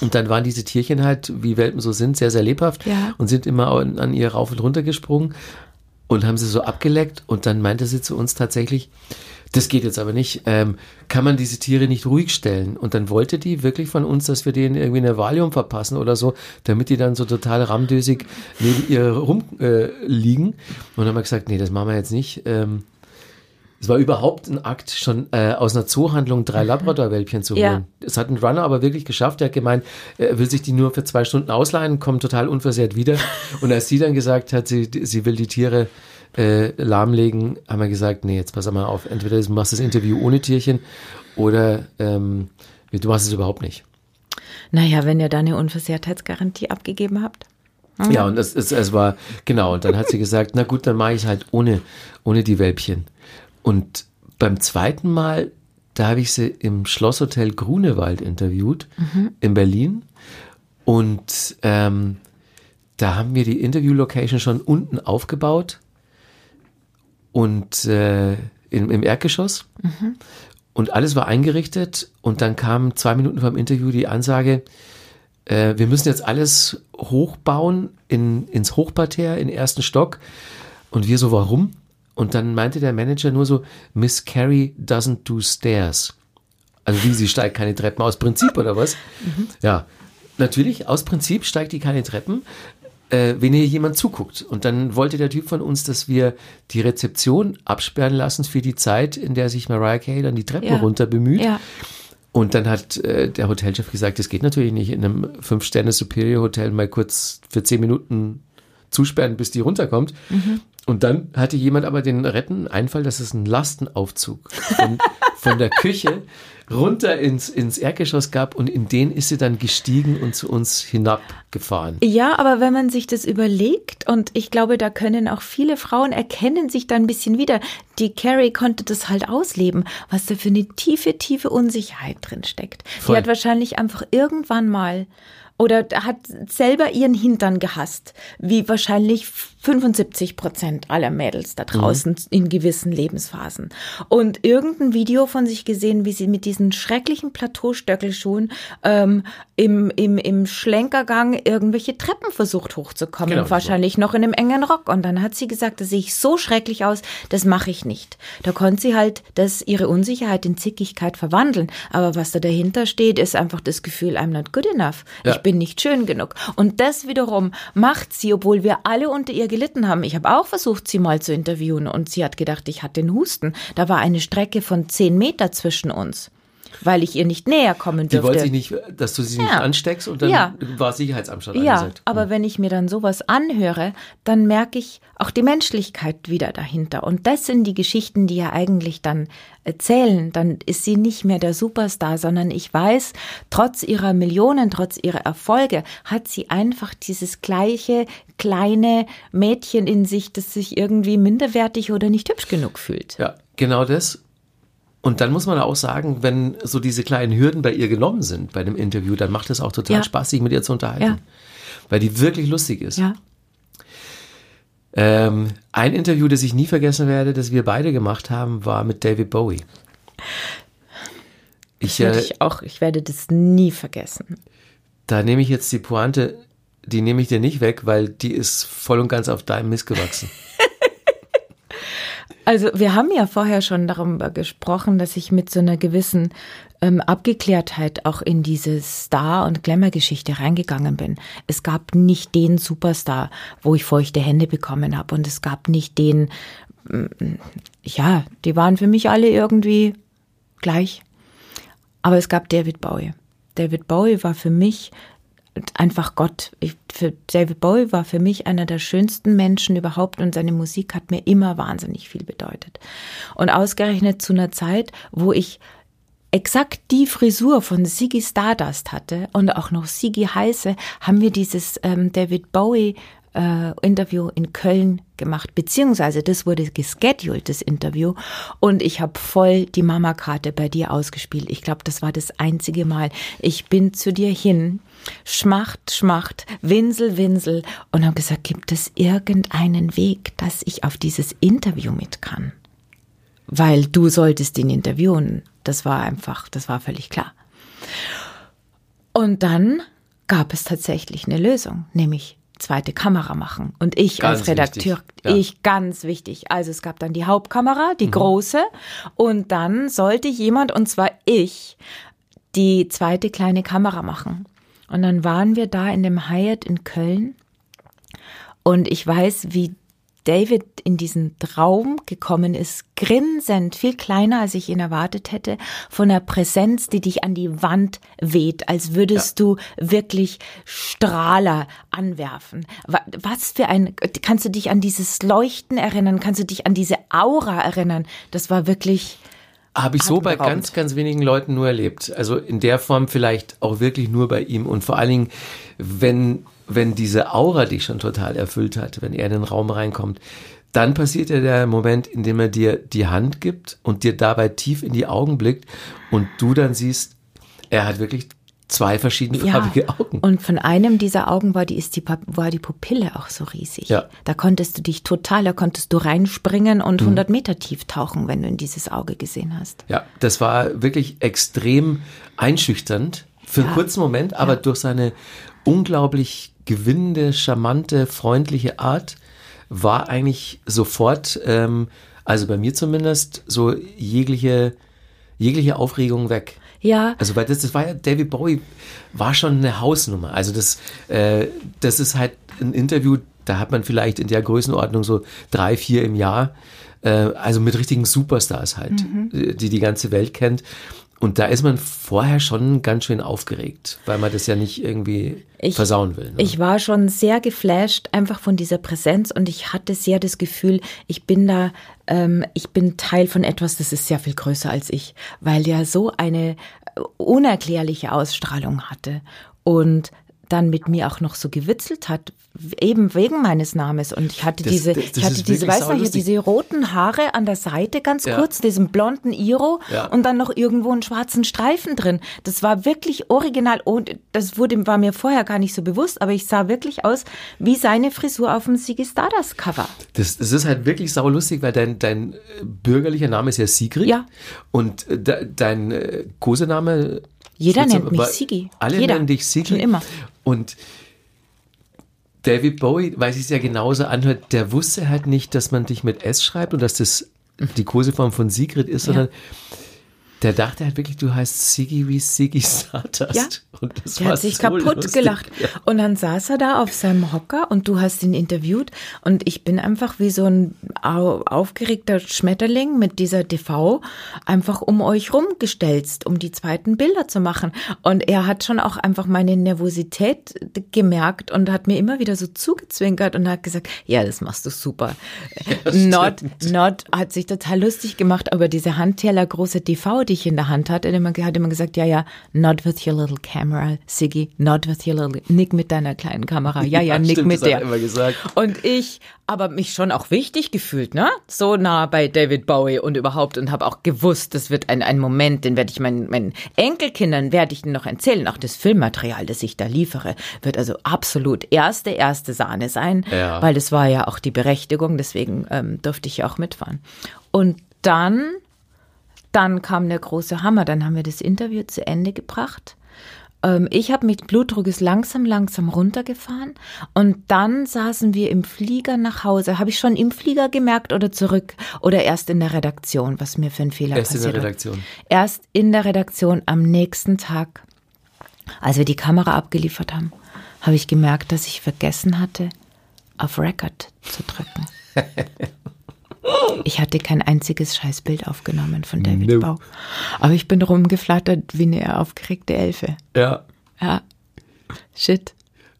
Und dann waren diese Tierchen halt, wie Welpen so sind, sehr, sehr lebhaft Ja. und sind immer an, an ihr rauf und runter gesprungen und haben sie so abgeleckt. Und dann meinte sie zu uns tatsächlich, das geht jetzt aber nicht, ähm, kann man diese Tiere nicht ruhig stellen? Und dann wollte die wirklich von uns, dass wir denen irgendwie eine Valium verpassen oder so, damit die dann so total ramdösig neben ihr rumliegen. Äh, und dann haben wir gesagt, nee, das machen wir jetzt nicht. Ähm, es war überhaupt ein Akt, schon äh, aus einer Zoohandlung drei Labrador-Welpchen zu holen. Ja. Das hat ein Runner aber wirklich geschafft. Er hat gemeint, er will sich die nur für zwei Stunden ausleihen, kommt total unversehrt wieder. Und als sie dann gesagt hat, sie, sie will die Tiere äh, lahmlegen, haben wir gesagt, nee, jetzt pass mal auf, entweder du machst das Interview ohne Tierchen oder ähm, du machst es überhaupt nicht. Naja, wenn ihr da eine Unversehrtheitsgarantie abgegeben habt. Ja, und es, es, es war, genau, und dann hat sie gesagt, na gut, dann mache ich es halt ohne, ohne die Wälbchen. Und beim zweiten Mal, da habe ich sie im Schlosshotel Grunewald interviewt, in Berlin. Und ähm, da haben wir die Interview-Location schon unten aufgebaut und äh, im, im Erdgeschoss. Und alles war eingerichtet und dann kam zwei Minuten vor dem Interview die Ansage, äh, wir müssen jetzt alles hochbauen in, ins Hochparterre, in den ersten Stock. Und wir so, warum? Und dann meinte der Manager nur so, Miss Carey doesn't do stairs. Also wie, sie steigt keine Treppen aus Prinzip oder was? Ja, natürlich, aus Prinzip steigt die keine Treppen, äh, wenn hier jemand zuguckt. Und dann wollte der Typ von uns, dass wir die Rezeption absperren lassen für die Zeit, in der sich Mariah Carey dann die Treppen Ja. runter bemüht. Ja. Und dann hat äh, der Hotelchef gesagt, das geht natürlich nicht in einem Fünf-Sterne-Superior-Hotel mal kurz für zehn Minuten zusperren, bis die runterkommt. Und dann hatte jemand aber den retten Einfall, dass es einen Lastenaufzug von, von der Küche runter ins, ins Erdgeschoss gab und in den ist sie dann gestiegen und zu uns hinabgefahren. Ja, aber wenn man sich das überlegt, und ich glaube, da können auch viele Frauen erkennen sich da ein bisschen wieder. Die Carrie konnte das halt ausleben, was da für eine tiefe, tiefe Unsicherheit drin steckt. Voll. Die hat wahrscheinlich einfach irgendwann mal oder hat selber ihren Hintern gehasst, wie wahrscheinlich 75 Prozent aller Mädels da draußen in gewissen Lebensphasen. Und irgendein Video von sich gesehen, wie sie mit diesen schrecklichen Plateaustöckelschuhen ähm, im, im, im Schlenkergang irgendwelche Treppen versucht hochzukommen. Genau, und wahrscheinlich noch in einem engen Rock. Und dann hat sie gesagt, das sehe ich so schrecklich aus, das mache ich nicht. Da konnte sie halt das, ihre Unsicherheit in Zickigkeit verwandeln. Aber was da dahinter steht, ist einfach das Gefühl, I'm not good enough. Ja. Ich bin nicht schön genug. Und das wiederum macht sie, obwohl wir alle unter ihr gelitten haben. Ich habe auch versucht, sie mal zu interviewen und sie hat gedacht, ich hatte den Husten. Da war eine Strecke von zehn Meter zwischen uns, weil ich ihr nicht näher kommen Die dürfte. wollte sich nicht, dass du sie nicht Ja. ansteckst und dann Ja. war Sicherheitsamtstand Ja, angesagt. aber wenn ich mir dann sowas anhöre, dann merke ich auch die Menschlichkeit wieder dahinter. Und das sind die Geschichten, die ja eigentlich dann erzählen. Dann ist sie nicht mehr der Superstar, sondern ich weiß, trotz ihrer Millionen, trotz ihrer Erfolge, hat sie einfach dieses gleiche kleine Mädchen in sich, das sich irgendwie minderwertig oder nicht hübsch genug fühlt. Ja, genau das. Und dann muss man auch sagen, wenn so diese kleinen Hürden bei ihr genommen sind bei dem Interview, dann macht es auch total Ja. Spaß, sich mit ihr zu unterhalten. Ja. Weil die wirklich lustig ist. Ja. Ähm, ein Interview, das ich nie vergessen werde, das wir beide gemacht haben, war mit David Bowie. Ich, äh, ich auch, ich werde das nie vergessen. da nehme ich jetzt die Pointe, die nehme ich dir nicht weg, weil die ist voll und ganz auf deinem Mist gewachsen. Also wir haben ja vorher schon darüber gesprochen, dass ich mit so einer gewissen ähm, Abgeklärtheit auch in diese Star- und Glamour-Geschichte reingegangen bin. Es gab nicht den Superstar, wo ich feuchte Hände bekommen habe und es gab nicht den, mm, ja, die waren für mich alle irgendwie gleich. Aber es gab David Bowie. David Bowie war für mich einfach Gott. Ich, David Bowie war für mich einer der schönsten Menschen überhaupt und seine Musik hat mir immer wahnsinnig viel bedeutet. Und ausgerechnet zu einer Zeit, wo ich exakt die Frisur von Siggy Stardust hatte und auch noch Siggy heiße, haben wir dieses ähm, David Bowie äh, Interview in Köln gemacht, beziehungsweise das wurde gescheduled, das Interview, und ich habe voll die Mama-Karte bei dir ausgespielt. Ich glaube, das war das einzige Mal. Ich bin zu dir hin, Schmacht, Schmacht, Winsel, Winsel, und habe gesagt, gibt es irgendeinen Weg, dass ich auf dieses Interview mit kann? Weil du solltest ihn interviewen. Das war einfach, das war völlig klar. Und dann gab es tatsächlich eine Lösung, nämlich zweite Kamera machen. Und ich Ganz als Redakteur, wichtig, ja. ich ganz wichtig. Also es gab dann die Hauptkamera, die große, und dann sollte jemand, und zwar ich, die zweite kleine Kamera machen. Und dann waren wir da in dem Hyatt in Köln und ich weiß, wie David in diesen Traum gekommen ist, grinsend, viel kleiner, als ich ihn erwartet hätte, von einer Präsenz, die dich an die Wand weht, als würdest du wirklich Strahler anwerfen. Wa- Was für ein, kannst du dich an dieses Leuchten erinnern? Kannst du dich an diese Aura erinnern? Das war wirklich, Habe ich so bei ganz, ganz wenigen Leuten nur erlebt. Also in der Form vielleicht auch wirklich nur bei ihm. Und vor allen Dingen, wenn wenn diese Aura dich schon total erfüllt hat, wenn er in den Raum reinkommt, dann passiert ja der Moment, in dem er dir die Hand gibt und dir dabei tief in die Augen blickt und du dann siehst, er hat wirklich zwei verschiedenfarbige ja, Augen. Und von einem dieser Augen war die, ist die, war die Pupille auch so riesig. Ja. Da konntest du dich total, da konntest du reinspringen und mhm. 100 Meter tief tauchen, wenn du in dieses Auge gesehen hast. Ja, das war wirklich extrem einschüchternd für ja. einen kurzen Moment, aber ja. durch seine unglaublich gewinnende, charmante, freundliche Art war eigentlich sofort, ähm, also bei mir zumindest, so jegliche, jegliche Aufregung weg. Ja. Also weil das, das war ja, David Bowie war schon eine Hausnummer. Also das, äh, das ist halt ein Interview, da hat man vielleicht in der Größenordnung so drei, vier im Jahr. Äh, also mit richtigen Superstars halt, mhm. die die ganze Welt kennt. Und da ist man vorher schon ganz schön aufgeregt, weil man das ja nicht irgendwie ich, versauen will. Ne? Ich war schon sehr geflasht einfach von dieser Präsenz und ich hatte sehr das Gefühl, ich bin da, ähm, ich bin Teil von etwas, das ist sehr viel größer als ich, weil der so eine unerklärliche Ausstrahlung hatte und dann mit mir auch noch so gewitzelt hat, eben wegen meines Namens. Und ich hatte das, diese, das, das ich hatte diese, weißt du, diese roten Haare an der Seite ganz ja. kurz, diesen blonden Iro ja. und dann noch irgendwo einen schwarzen Streifen drin. Das war wirklich original und das wurde, war mir vorher gar nicht so bewusst, aber ich sah wirklich aus wie seine Frisur auf dem Siggy Stardust Cover. Das, das ist halt wirklich saulustig, weil dein, dein bürgerlicher Name ist ja Sigrid. Ja. Und de, dein äh, Kosename jeder nennt mich Sigi. Alle Jeder. nennen dich Sigi. Schon immer. Und David Bowie, weil es ja genauso anhört, der wusste halt nicht, dass man dich mit S schreibt und dass das die Koseform von Sigrid ist, sondern der dachte halt wirklich, du heißt Siggy wie Siggy Stardust. Ja. Und das der hat sich so kaputt lustig. gelacht. Ja. Und dann saß er da auf seinem Hocker und du hast ihn interviewt und ich bin einfach wie so ein aufgeregter Schmetterling mit dieser TV einfach um euch rumgestelzt, um die zweiten Bilder zu machen. Und er hat schon auch einfach meine Nervosität gemerkt und hat mir immer wieder so zugezwinkert und hat gesagt, ja, das machst du super. Ja, Not, Not hat sich total lustig gemacht über diese Handteller große TV, die ich in der Hand hatte. Er hat immer gesagt, ja, ja, not with your little camera, Siggy, not with your little, nick mit deiner kleinen Kamera. Ja, ja, ja nick stimmt, mit der. Und ich, aber mich schon auch wichtig gefühlt, ne? So nah bei David Bowie und überhaupt und habe auch gewusst, das wird ein, ein Moment, den werde ich meinen, meinen Enkelkindern werde ich noch erzählen. Auch das Filmmaterial, das ich da liefere, wird also absolut erste, erste Sahne sein, ja. weil das war ja auch die Berechtigung, deswegen ähm, durfte ich ja auch mitfahren. Und dann dann kam der große Hammer, dann haben wir das Interview zu Ende gebracht. Ähm, ich habe mit Blutdruck ist langsam, langsam runtergefahren und dann saßen wir im Flieger nach Hause. Habe ich schon im Flieger gemerkt oder zurück oder erst in der Redaktion, was mir für ein Fehler erst passiert Erst in der Redaktion. Hat. Erst in der Redaktion am nächsten Tag, als wir die Kamera abgeliefert haben, habe ich gemerkt, dass ich vergessen hatte, auf Record zu drücken. Ich hatte kein einziges Scheißbild aufgenommen von David no. Bau. Aber ich bin rumgeflattert wie eine aufgeregte Elfe. Ja. Ja. Shit.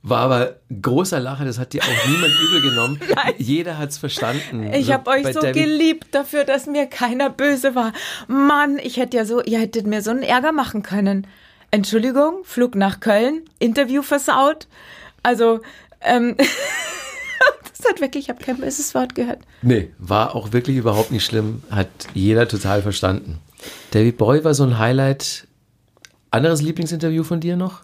War aber großer Lacher, das hat dir auch niemand übel genommen. Nein. Jeder hat's verstanden. Ich habe euch so David geliebt dafür, dass mir keiner böse war. Mann, ich hätte ja so, ihr hättet mir so einen Ärger machen können. Entschuldigung, Flug nach Köln, Interview versaut. Also, ähm, hat wirklich, ich habe kein böses Wort gehört. Nee, war auch wirklich überhaupt nicht schlimm. Hat jeder total verstanden. David Boy war so ein Highlight. Anderes Lieblingsinterview von dir noch?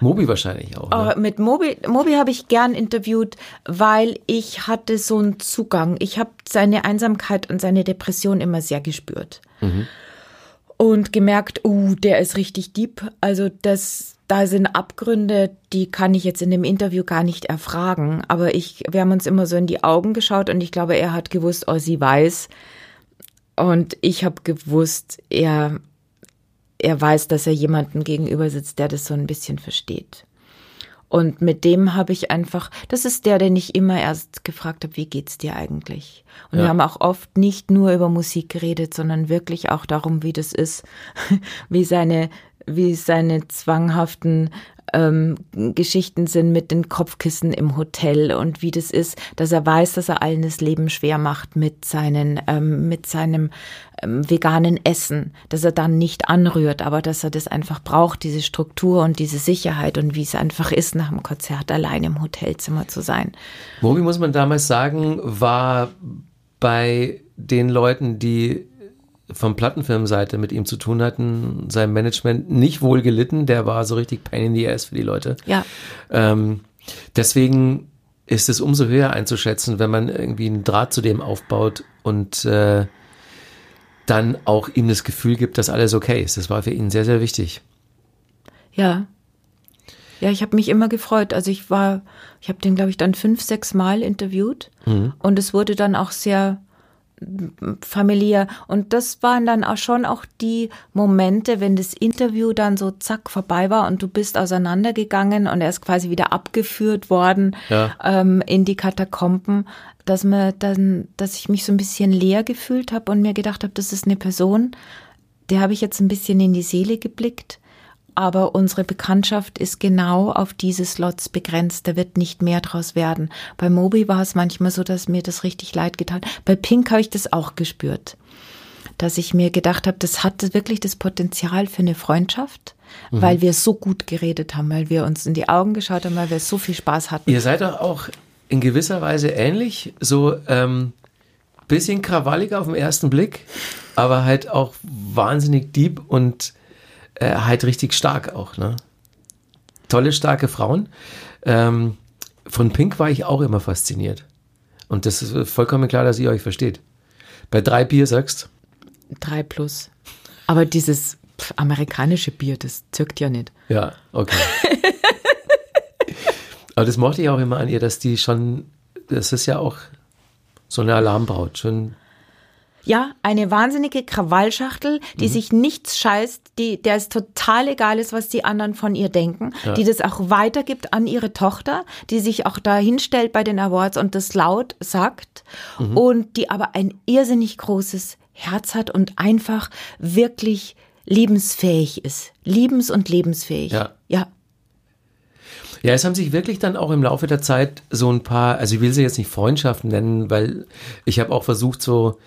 Moby wahrscheinlich auch. Ne? Oh, mit Moby, Moby habe ich gern interviewt, weil ich hatte so einen Zugang. Ich habe seine Einsamkeit und seine Depression immer sehr gespürt. Mhm. Und gemerkt, uh, der ist richtig deep. Also das da sind Abgründe, die kann ich jetzt in dem Interview gar nicht erfragen. Aber ich, wir haben uns immer so in die Augen geschaut und ich glaube, er hat gewusst, oh, sie weiß. Und ich habe gewusst, er, er weiß, dass er jemanden gegenüber sitzt, der das so ein bisschen versteht. Und mit dem habe ich einfach, das ist der, den ich immer erst gefragt habe, wie geht's dir eigentlich? Und ja. wir haben auch oft nicht nur über Musik geredet, sondern wirklich auch darum, wie das ist, wie seine wie seine zwanghaften ähm, Geschichten sind mit den Kopfkissen im Hotel und wie das ist, dass er weiß, dass er allen das Leben schwer macht mit seinen, ähm, mit seinem ähm, veganen Essen, dass er dann nicht anrührt, aber dass er das einfach braucht, diese Struktur und diese Sicherheit und wie es einfach ist, nach dem Konzert allein im Hotelzimmer zu sein. Moby, muss man damals sagen, war bei den Leuten, die vom Plattenfirmenseite mit ihm zu tun hatten, sein Management nicht wohl gelitten. Der war so richtig Pain in the Ass für die Leute. Ja. Ähm, deswegen ist es umso höher einzuschätzen, wenn man irgendwie einen Draht zu dem aufbaut und äh, dann auch ihm das Gefühl gibt, dass alles okay ist. Das war für ihn sehr, sehr wichtig. Ja. Ja, ich habe mich immer gefreut. Also ich war, ich habe den, glaube ich, dann fünf, sechs Mal interviewt mhm. und es wurde dann auch sehr familiär. Und das waren dann auch schon auch die Momente, wenn das Interview dann so zack vorbei war und du bist auseinandergegangen und er ist quasi wieder abgeführt worden ja. ähm, in die Katakomben, dass mir dann, dass ich mich so ein bisschen leer gefühlt habe und mir gedacht habe, das ist eine Person, der habe ich jetzt ein bisschen in die Seele geblickt aber unsere Bekanntschaft ist genau auf diese Slots begrenzt. Da wird nicht mehr draus werden. Bei Moby war es manchmal so, dass mir das richtig leid getan. Bei Pink habe ich das auch gespürt, dass ich mir gedacht habe, das hat wirklich das Potenzial für eine Freundschaft, mhm. weil wir so gut geredet haben, weil wir uns in die Augen geschaut haben, weil wir so viel Spaß hatten. Ihr seid doch auch in gewisser Weise ähnlich, so ähm, bisschen krawallig auf den ersten Blick, aber halt auch wahnsinnig deep und äh, halt richtig stark auch. Ne? Tolle, starke Frauen. Ähm, von Pink war ich auch immer fasziniert. Und das ist vollkommen klar, dass ihr euch versteht. Bei drei Bier sagst Drei plus. Aber dieses pf, amerikanische Bier, das zirkt ja nicht. Ja, okay. Aber das mochte ich auch immer an ihr, dass die schon, das ist ja auch so eine Alarmbraut, schon ja, eine wahnsinnige Krawallschachtel, die mhm. sich nichts scheißt, die, der es total egal ist, was die anderen von ihr denken, ja. die das auch weitergibt an ihre Tochter, die sich auch da hinstellt bei den Awards und das laut sagt mhm. und die aber ein irrsinnig großes Herz hat und einfach wirklich lebensfähig ist. Liebens- und lebensfähig. Ja. Ja. Ja, es haben sich wirklich dann auch im Laufe der Zeit so ein paar, also ich will sie jetzt nicht Freundschaften nennen, weil ich habe auch versucht, so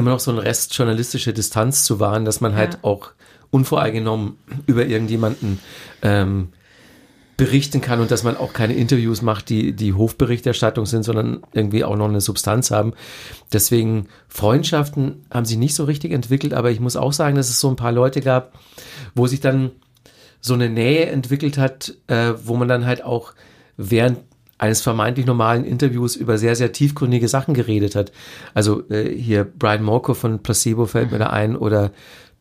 immer noch so ein Rest journalistische Distanz zu wahren, dass man halt ja. halt auch unvoreingenommen über irgendjemanden ähm, berichten kann und dass man auch keine Interviews macht, die die Hofberichterstattung sind, sondern irgendwie auch noch eine Substanz haben. Deswegen Freundschaften haben sich nicht so richtig entwickelt, aber ich muss auch sagen, dass es so ein paar Leute gab, wo sich dann so eine Nähe entwickelt hat, äh, wo man dann halt auch während eines vermeintlich normalen Interviews über sehr, sehr tiefgründige Sachen geredet hat. Also äh, hier Brian Morco von Placebo fällt mhm. mir da ein oder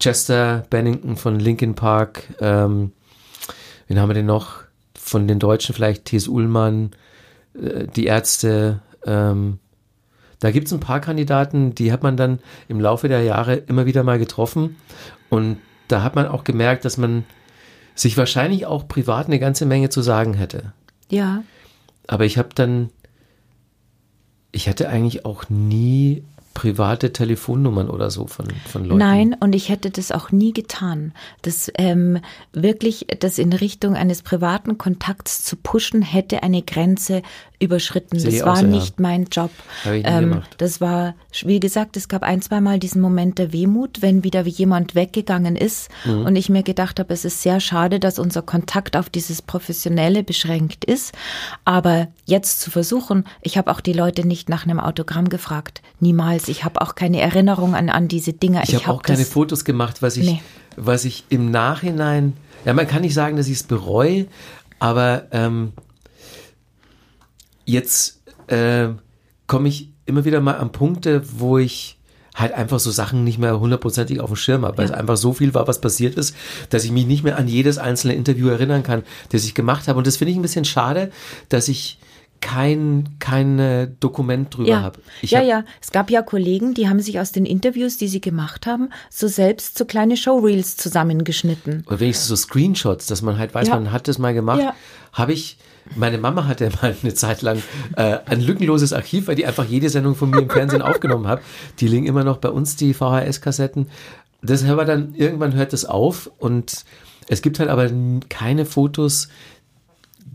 Chester Bennington von Linkin Park. Ähm, wen haben wir denn noch? Von den Deutschen vielleicht T.S. Ullmann, äh, die Ärzte. Ähm, da gibt es ein paar Kandidaten, die hat man dann im Laufe der Jahre immer wieder mal getroffen. Und da hat man auch gemerkt, dass man sich wahrscheinlich auch privat eine ganze Menge zu sagen hätte. Ja. Aber ich habe dann, ich hatte eigentlich auch nie private Telefonnummern oder so von, von Leuten. Nein, und ich hätte das auch nie getan. Das ähm, wirklich, das in Richtung eines privaten Kontakts zu pushen, hätte eine Grenze überschritten. das war nicht ja. mein Job. Ähm, das war, wie gesagt, es gab ein, zwei Mal diesen Moment der Wehmut, wenn wieder jemand weggegangen ist mhm. und ich mir gedacht habe, es ist sehr schade, dass unser Kontakt auf dieses Professionelle beschränkt ist. Aber jetzt zu versuchen, ich habe auch die Leute nicht nach einem Autogramm gefragt. Niemals. Ich habe auch keine Erinnerung an, an diese Dinge. Ich, ich habe hab auch keine Fotos gemacht, was ich, nee. was ich im Nachhinein, ja, man kann nicht sagen, dass ich es bereue, aber ähm, jetzt äh, komme ich immer wieder mal an Punkte, wo ich halt einfach so Sachen nicht mehr hundertprozentig auf dem Schirm habe, weil ja. es einfach so viel war, was passiert ist, dass ich mich nicht mehr an jedes einzelne Interview erinnern kann, das ich gemacht habe. Und das finde ich ein bisschen schade, dass ich kein, kein Dokument drüber ja. habe. Ja, hab ja. Es gab ja Kollegen, die haben sich aus den Interviews, die sie gemacht haben, so selbst so kleine Showreels zusammengeschnitten. Oder wenigstens so Screenshots, dass man halt weiß, ja. man hat das mal gemacht. Ja. Habe ich, meine Mama hatte mal eine Zeit lang äh, ein lückenloses Archiv, weil die einfach jede Sendung von mir im Fernsehen aufgenommen hat. Die liegen immer noch bei uns, die VHS-Kassetten. das aber dann, irgendwann hört es auf und es gibt halt aber keine Fotos,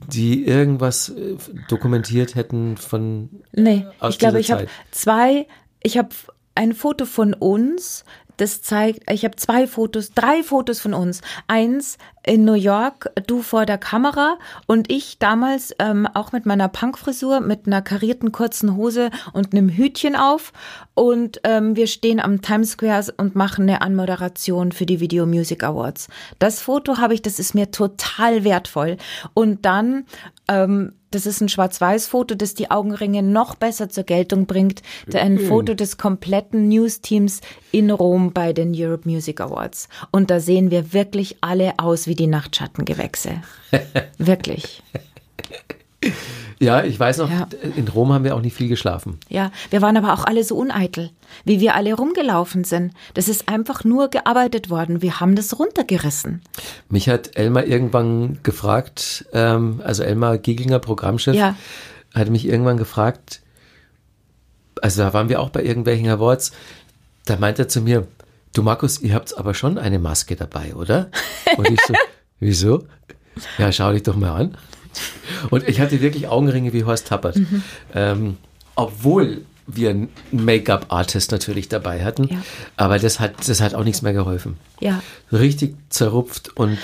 die irgendwas äh, dokumentiert hätten von. Nee, ich glaube, ich habe zwei, ich habe ein Foto von uns, das zeigt, ich habe zwei Fotos, drei Fotos von uns. Eins in New York, du vor der Kamera und ich damals ähm, auch mit meiner Punkfrisur, mit einer karierten kurzen Hose und einem Hütchen auf. Und ähm, wir stehen am Times Square und machen eine Anmoderation für die Video Music Awards. Das Foto habe ich, das ist mir total wertvoll. Und dann ähm, das ist ein Schwarz-Weiß-Foto, das die Augenringe noch besser zur Geltung bringt. Ein Foto des kompletten News-Teams in Rom bei den Europe Music Awards. Und da sehen wir wirklich alle aus wie die Nachtschattengewächse. wirklich. Ja, ich weiß noch, ja. in Rom haben wir auch nicht viel geschlafen. Ja, wir waren aber auch alle so uneitel, wie wir alle rumgelaufen sind. Das ist einfach nur gearbeitet worden. Wir haben das runtergerissen. Mich hat Elmar irgendwann gefragt, ähm, also Elmar Gieglinger, Programmchef, ja. hat mich irgendwann gefragt, also da waren wir auch bei irgendwelchen Awards, da meint er zu mir, du Markus, ihr habt aber schon eine Maske dabei, oder? Und ich so, wieso? Ja, schau dich doch mal an. Und ich hatte wirklich Augenringe wie Horst Tappert. Mhm. Ähm, obwohl wir einen Make-up-Artist natürlich dabei hatten. Ja. Aber das hat, das hat auch nichts mehr geholfen. Ja. Richtig zerrupft und.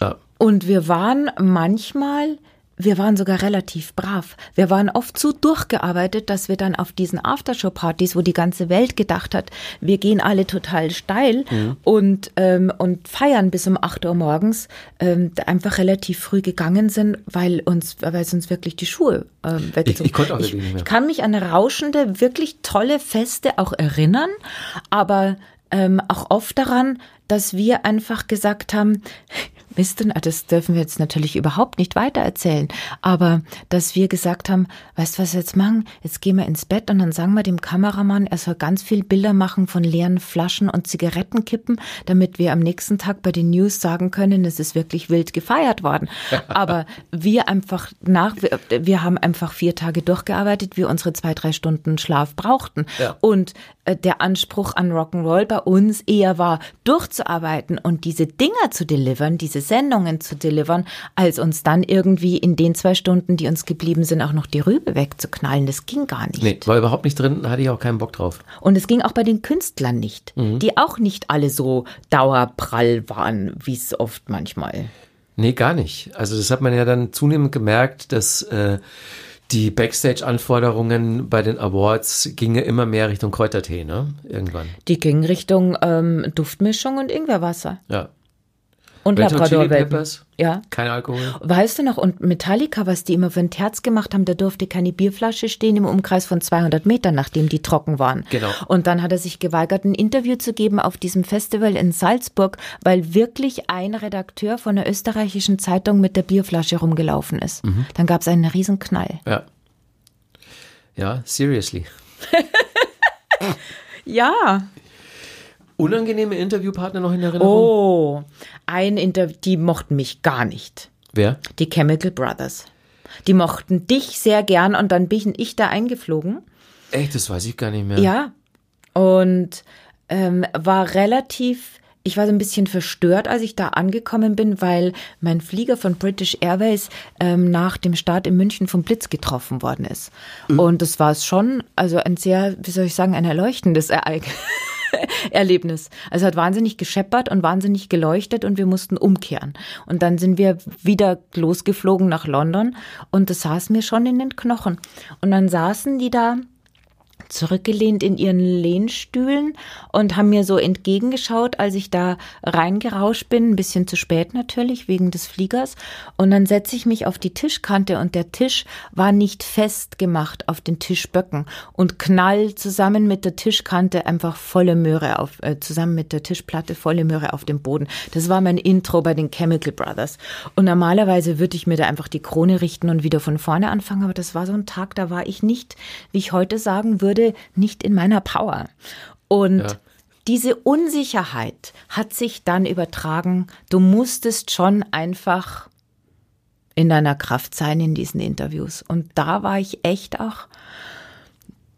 Ja. Und wir waren manchmal wir waren sogar relativ brav. Wir waren oft so durchgearbeitet, dass wir dann auf diesen Aftershow-Partys, wo die ganze Welt gedacht hat, wir gehen alle total steil mhm. und, ähm, und feiern bis um 8 Uhr morgens, ähm, einfach relativ früh gegangen sind, weil uns, weil es uns wirklich die Schuhe ähm, wegzogen. Ich, ich, auch ich, nicht mehr. ich kann mich an rauschende, wirklich tolle Feste auch erinnern, aber ähm, auch oft daran, dass wir einfach gesagt haben, wisst ihr, das dürfen wir jetzt natürlich überhaupt nicht weitererzählen, aber dass wir gesagt haben, weißt du, was wir jetzt machen? Jetzt gehen wir ins Bett und dann sagen wir dem Kameramann, er soll ganz viel Bilder machen von leeren Flaschen und Zigarettenkippen, damit wir am nächsten Tag bei den News sagen können, es ist wirklich wild gefeiert worden. Aber wir einfach nach, wir, wir haben einfach vier Tage durchgearbeitet, wir unsere zwei, drei Stunden Schlaf brauchten. Ja. Und äh, der Anspruch an Rock'n'Roll bei uns eher war, durchzuarbeiten und diese Dinger zu delivern, diese Sendungen zu delivern, als uns dann irgendwie in den zwei Stunden, die uns geblieben sind, auch noch die Rübe wegzuknallen. Das ging gar nicht. Nee, war überhaupt nicht drin, hatte ich auch keinen Bock drauf. Und es ging auch bei den Künstlern nicht, mhm. die auch nicht alle so dauerprall waren, wie es oft manchmal. Nee, gar nicht. Also das hat man ja dann zunehmend gemerkt, dass äh, die Backstage-Anforderungen bei den Awards gingen immer mehr Richtung Kräutertee, ne? Irgendwann. Die gingen Richtung ähm, Duftmischung und Ingwerwasser. Ja. Und Labrador Peppers. Ja. Kein Alkohol. Weißt du noch, und Metallica, was die immer für ein Terz gemacht haben, da durfte keine Bierflasche stehen im Umkreis von 200 Metern, nachdem die trocken waren. Genau. Und dann hat er sich geweigert, ein Interview zu geben auf diesem Festival in Salzburg, weil wirklich ein Redakteur von einer österreichischen Zeitung mit der Bierflasche rumgelaufen ist. Mhm. Dann gab es einen riesen Knall. Ja. Ja, seriously. ja unangenehme Interviewpartner noch in Erinnerung? Oh, ein Interview, die mochten mich gar nicht. Wer? Die Chemical Brothers. Die mochten dich sehr gern und dann bin ich da eingeflogen. Echt, das weiß ich gar nicht mehr. Ja. Und ähm, war relativ, ich war so ein bisschen verstört, als ich da angekommen bin, weil mein Flieger von British Airways ähm, nach dem Start in München vom Blitz getroffen worden ist. Mhm. Und das war es schon, also ein sehr, wie soll ich sagen, ein erleuchtendes Ereignis. Erlebnis. Also hat wahnsinnig gescheppert und wahnsinnig geleuchtet und wir mussten umkehren. Und dann sind wir wieder losgeflogen nach London und das saß mir schon in den Knochen. Und dann saßen die da zurückgelehnt in ihren Lehnstühlen und haben mir so entgegengeschaut, als ich da reingerauscht bin, ein bisschen zu spät natürlich, wegen des Fliegers. Und dann setze ich mich auf die Tischkante und der Tisch war nicht fest gemacht auf den Tischböcken und knall zusammen mit der Tischkante einfach volle Möhre auf, äh, zusammen mit der Tischplatte volle Möhre auf dem Boden. Das war mein Intro bei den Chemical Brothers. Und normalerweise würde ich mir da einfach die Krone richten und wieder von vorne anfangen, aber das war so ein Tag, da war ich nicht, wie ich heute sagen würde, würde, nicht in meiner Power. Und ja. diese Unsicherheit hat sich dann übertragen. Du musstest schon einfach in deiner Kraft sein in diesen Interviews. Und da war ich echt auch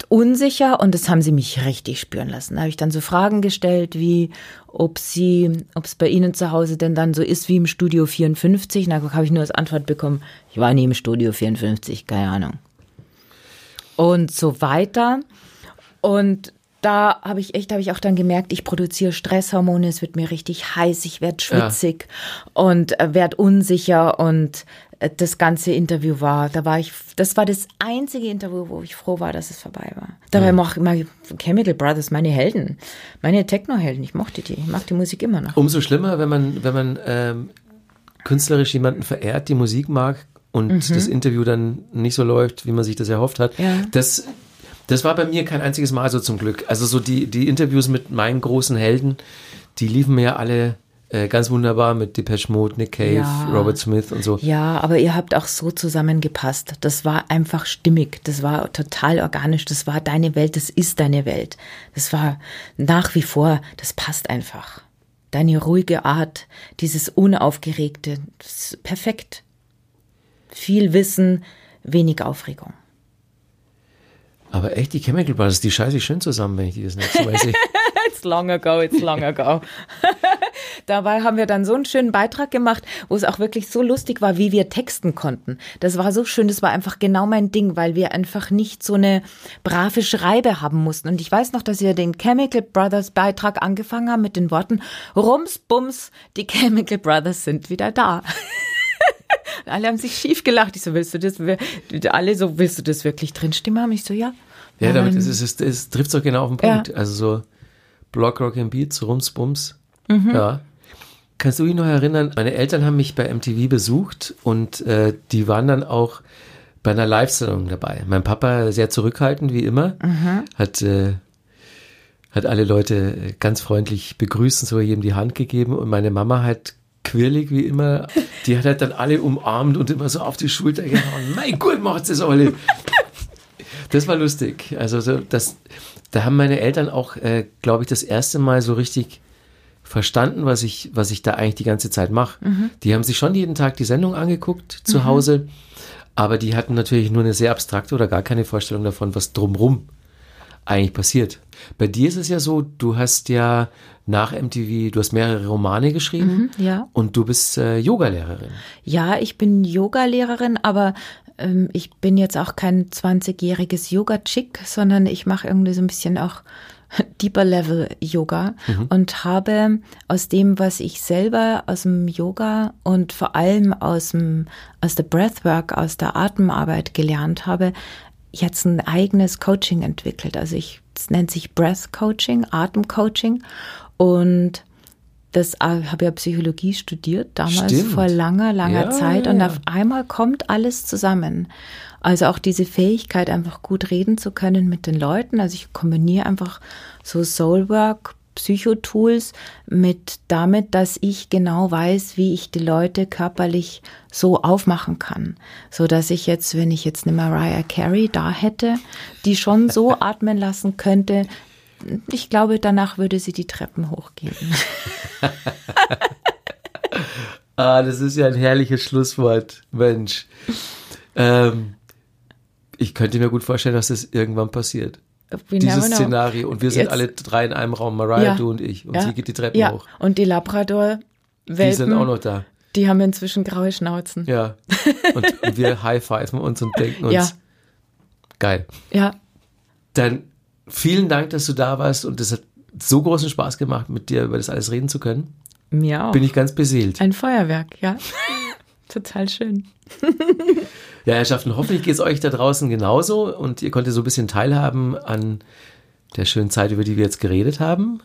unsicher und das haben sie mich richtig spüren lassen. Da habe ich dann so Fragen gestellt, wie ob sie, ob es bei ihnen zu Hause denn dann so ist wie im Studio 54. Und da habe ich nur als Antwort bekommen, ich war nie im Studio 54, keine Ahnung. Und so weiter. Und da habe ich echt, habe ich auch dann gemerkt, ich produziere Stresshormone, es wird mir richtig heiß, ich werde schwitzig ja. und äh, werde unsicher und äh, das ganze Interview war, da war ich, das war das einzige Interview, wo ich froh war, dass es vorbei war. Dabei mhm. mache ich Chemical Brothers meine Helden, meine Techno-Helden, ich mochte die, ich mag die Musik immer noch. Umso schlimmer, wenn man, wenn man ähm, künstlerisch jemanden verehrt, die Musik mag und mhm. das Interview dann nicht so läuft, wie man sich das erhofft hat. Ja. Das das war bei mir kein einziges Mal so zum Glück. Also so die, die Interviews mit meinen großen Helden, die liefen mir ja alle äh, ganz wunderbar mit Depeche Mode, Nick Cave, ja. Robert Smith und so. Ja, aber ihr habt auch so zusammengepasst. Das war einfach stimmig. Das war total organisch. Das war deine Welt. Das ist deine Welt. Das war nach wie vor, das passt einfach. Deine ruhige Art, dieses Unaufgeregte, perfekt. Viel Wissen, wenig Aufregung. Aber echt, die Chemical Brothers, die scheiße ich schön zusammen, wenn ich die das nächste Mal sehe. it's long ago, it's long ago. Dabei haben wir dann so einen schönen Beitrag gemacht, wo es auch wirklich so lustig war, wie wir texten konnten. Das war so schön, das war einfach genau mein Ding, weil wir einfach nicht so eine brave Schreibe haben mussten. Und ich weiß noch, dass wir den Chemical Brothers Beitrag angefangen haben mit den Worten Rums, Bums, die Chemical Brothers sind wieder da. alle haben sich schief gelacht. Ich so, willst du das, alle so, willst du das wirklich drinstehen haben? Ich so, ja. Ja, damit ist es, es, es trifft doch genau auf den Punkt. Ja. Also so Block, Rock and Beats, Rums, Bums. Mhm. Ja. Kannst du dich noch erinnern, meine Eltern haben mich bei MTV besucht und äh, die waren dann auch bei einer Live-Sendung dabei. Mein Papa sehr zurückhaltend, wie immer, mhm. hat, äh, hat alle Leute ganz freundlich begrüßt und so jedem die Hand gegeben und meine Mama hat quirlig wie immer. Die hat halt dann alle umarmt und immer so auf die Schulter gehauen. mein Gott, macht's das alle. Das war lustig. Also so, das, da haben meine Eltern auch, äh, glaube ich, das erste Mal so richtig verstanden, was ich, was ich da eigentlich die ganze Zeit mache. Mhm. Die haben sich schon jeden Tag die Sendung angeguckt zu mhm. Hause, aber die hatten natürlich nur eine sehr abstrakte oder gar keine Vorstellung davon, was drumrum eigentlich passiert. Bei dir ist es ja so, du hast ja nach MTV, du hast mehrere Romane geschrieben mhm, ja. und du bist äh, Yogalehrerin. Ja, ich bin Yogalehrerin, aber ähm, ich bin jetzt auch kein 20-jähriges Yoga-Chick, sondern ich mache irgendwie so ein bisschen auch Deeper Level Yoga mhm. und habe aus dem, was ich selber aus dem Yoga und vor allem aus dem, aus der Breathwork, aus der Atemarbeit gelernt habe, jetzt ein eigenes Coaching entwickelt. Also ich, es nennt sich Breath Coaching, Atemcoaching. Und das äh, habe ja Psychologie studiert, damals Stimmt. vor langer, langer ja, Zeit. Und ja. auf einmal kommt alles zusammen. Also auch diese Fähigkeit, einfach gut reden zu können mit den Leuten. Also ich kombiniere einfach so Soulwork, Psychotools mit damit, dass ich genau weiß, wie ich die Leute körperlich so aufmachen kann, so dass ich jetzt, wenn ich jetzt eine Mariah Carey da hätte, die schon so atmen lassen könnte, ich glaube, danach würde sie die Treppen hochgehen. ah, das ist ja ein herrliches Schlusswort, Mensch. Ähm, ich könnte mir gut vorstellen, dass das irgendwann passiert. We Dieses Szenario. Und wir sind Jetzt. alle drei in einem Raum, Mariah, ja. du und ich. Und ja. sie geht die Treppen ja. hoch. Und die Labrador Welpen, die sind auch noch da. Die haben inzwischen graue Schnauzen. Ja. Und, und wir high-pfeifen uns und denken uns, ja. geil. Ja. Dann vielen Dank, dass du da warst und es hat so großen Spaß gemacht, mit dir über das alles reden zu können. Mir auch. Bin ich ganz beseelt. Ein Feuerwerk, ja. Total schön. ja, Herrschaften, hoffentlich geht es euch da draußen genauso und ihr konntet so ein bisschen teilhaben an der schönen Zeit, über die wir jetzt geredet haben.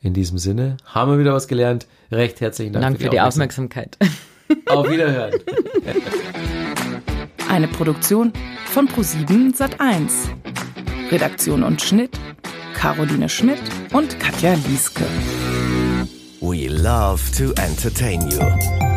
In diesem Sinne haben wir wieder was gelernt. Recht herzlichen Dank, Dank für, die, Aufmerksamkeit. Auf Wiederhören. Eine Produktion von Pro7 Sat1. Redaktion und Schnitt Caroline Schmidt und Katja Lieske. We love to entertain you.